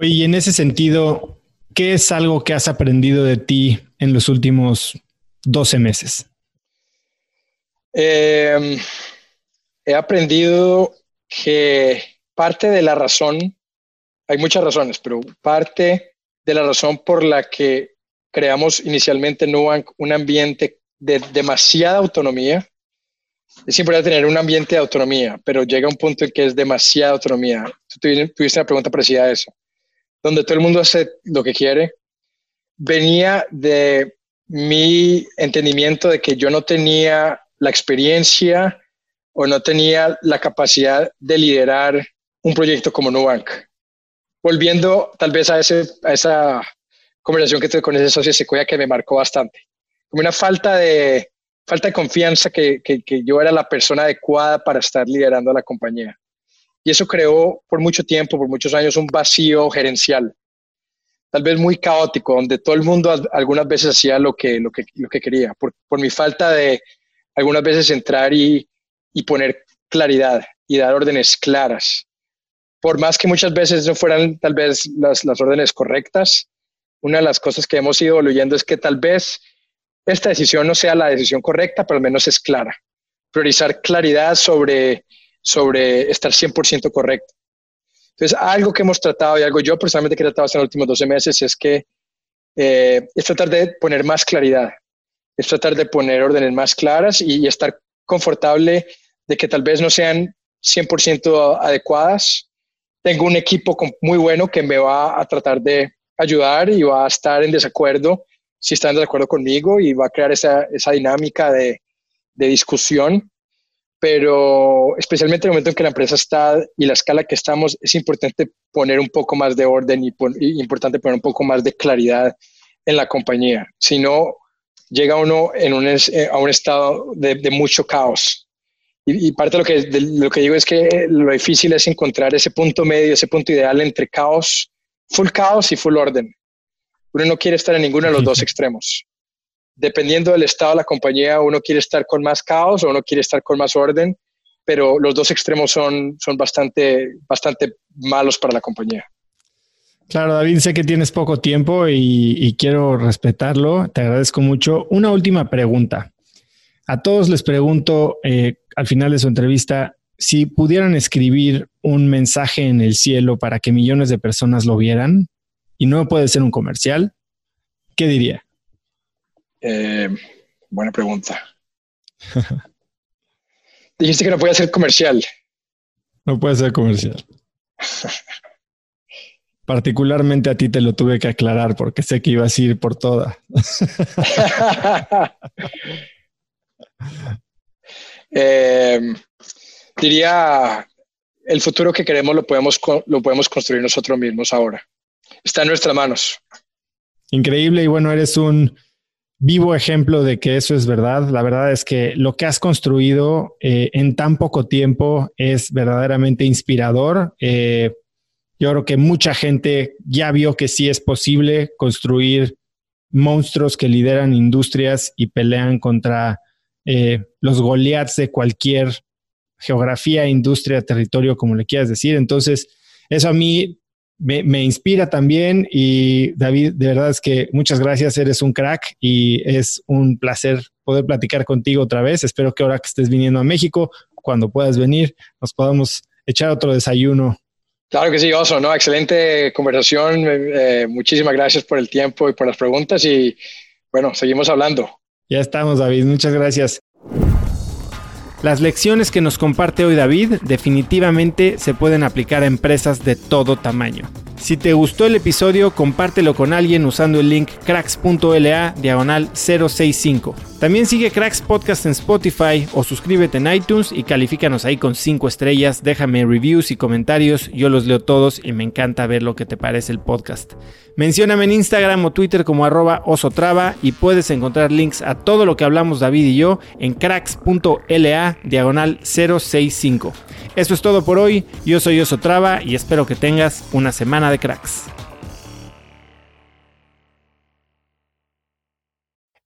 y en ese sentido, ¿qué es algo que has aprendido de ti en los últimos 12 meses? Em, he aprendido que parte de la razón, hay muchas razones, pero parte de la razón por la que creamos inicialmente Nubank un ambiente de demasiada autonomía, es importante tener un ambiente de autonomía, pero llega un punto en que es demasiada autonomía. Tú tuviste una pregunta parecida a eso, donde todo el mundo hace lo que quiere. Venía de mi entendimiento de que yo no tenía la experiencia o no tenía la capacidad de liderar un proyecto como Nubank. Volviendo tal vez a, ese, a esa conversación que tuve con ese socio de Sequoia que me marcó bastante. Como una falta de, falta de confianza que, que, yo era la persona adecuada para estar liderando a la compañía. Y eso creó por mucho tiempo, por muchos años, un vacío gerencial, tal vez muy caótico, donde todo el mundo algunas veces hacía lo que, lo que, lo que quería, por, por mi falta de algunas veces entrar y, y poner claridad y dar órdenes claras. Por más que muchas veces no fueran tal vez las, las órdenes correctas, una de las cosas que hemos ido evolucionando es que tal vez esta decisión no sea la decisión correcta, pero al menos es clara. Priorizar claridad sobre, sobre estar 100% correcto. Entonces, algo que hemos tratado y algo yo personalmente que he tratado en los últimos 12 meses es que eh, es tratar de poner más claridad, es tratar de poner órdenes más claras y, estar confortable de que tal vez no sean 100% adecuadas. Tengo un equipo muy bueno que me va a tratar de ayudar y va a estar en desacuerdo si están de acuerdo conmigo y va a crear esa, esa dinámica de, de, discusión. Pero especialmente en el momento en que la empresa está y la escala que estamos, es importante poner un poco más de orden y, importante poner un poco más de claridad en la compañía. Si no, llega uno eh, a un estado de, mucho caos. Y, y, parte de lo, que, de lo que digo es que lo difícil es encontrar ese punto medio, ese punto ideal entre caos full caos y full orden. Uno no quiere estar en ninguno de los dos *laughs* extremos. Dependiendo del estado de la compañía, uno quiere estar con más caos o uno quiere estar con más orden, pero los dos extremos son, son bastante, bastante malos para la compañía. Claro, David, sé que tienes poco tiempo y, quiero respetarlo. Te agradezco mucho. Una última pregunta. A todos les pregunto eh, al final de su entrevista, si pudieran escribir un mensaje en el cielo para que millones de personas lo vieran, y no puede ser un comercial, ¿qué diría? Eh, buena pregunta. *laughs* Dijiste que no puede ser comercial. No puede ser comercial. Particularmente a ti te lo tuve que aclarar porque sé que ibas a ir por toda. *laughs* eh, diría, el futuro que queremos lo podemos, lo podemos construir nosotros mismos ahora. Está en nuestras manos. Increíble y bueno, eres un vivo ejemplo de que eso es verdad. La verdad es que lo que has construido eh, en tan poco tiempo es verdaderamente inspirador. Eh, yo creo que mucha gente ya vio que sí es posible construir monstruos que lideran industrias y pelean contra eh, los Goliaths de cualquier geografía, industria, territorio, como le quieras decir. Entonces, eso a mí me, inspira también y David, de verdad es que muchas gracias, eres un crack y es un placer poder platicar contigo otra vez. Espero que ahora que estés viniendo a México, cuando puedas venir, nos podamos echar otro desayuno. Claro que sí, Oso, ¿no? Excelente conversación. Eh, muchísimas gracias por el tiempo y por las preguntas y bueno, seguimos hablando. Ya estamos, David. Muchas gracias. Las lecciones que nos comparte hoy David definitivamente se pueden aplicar a empresas de todo tamaño. Si te gustó el episodio, compártelo con alguien usando el link cracks.la diagonal 065. También sigue Cracks Podcast en Spotify o suscríbete en iTunes y califícanos ahí con 5 estrellas. Déjame reviews y comentarios, yo los leo todos y me encanta ver lo que te parece el podcast. Mencióname en Instagram o Twitter como arroba osotrava y puedes encontrar links a todo lo que hablamos David y yo en cracks.la diagonal 065. Eso es todo por hoy. Yo soy Oso Traba y espero que tengas una semana de cracks.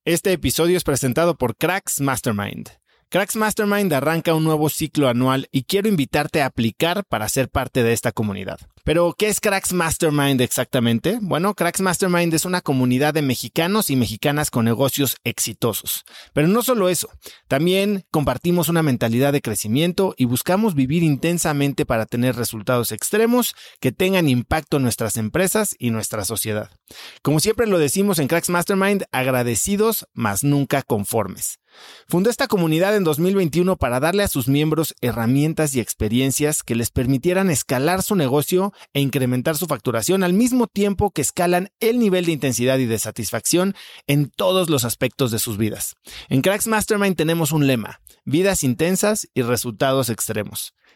Este episodio es presentado por Cracks Mastermind. Cracks Mastermind arranca un nuevo ciclo anual y quiero invitarte a aplicar para ser parte de esta comunidad. Pero, ¿qué es Cracks Mastermind exactamente? Bueno, Cracks Mastermind es una comunidad de mexicanos y mexicanas con negocios exitosos. Pero no solo eso, también compartimos una mentalidad de crecimiento y buscamos vivir intensamente para tener resultados extremos que tengan impacto en nuestras empresas y nuestra sociedad. Como siempre lo decimos en Cracks Mastermind, agradecidos, mas nunca conformes. Fundó esta comunidad en 2021 para darle a sus miembros herramientas y experiencias que les permitieran escalar su negocio e incrementar su facturación al mismo tiempo que escalan el nivel de intensidad y de satisfacción en todos los aspectos de sus vidas. En Cracks Mastermind tenemos un lema, vidas intensas y resultados extremos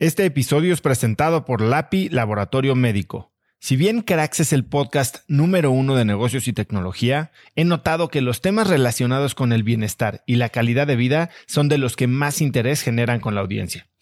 Este episodio es presentado por LAPI Laboratorio Médico. Si bien Cracks es el podcast número uno de negocios y tecnología, he notado que los temas relacionados con el bienestar y la calidad de vida son de los que más interés generan con la audiencia.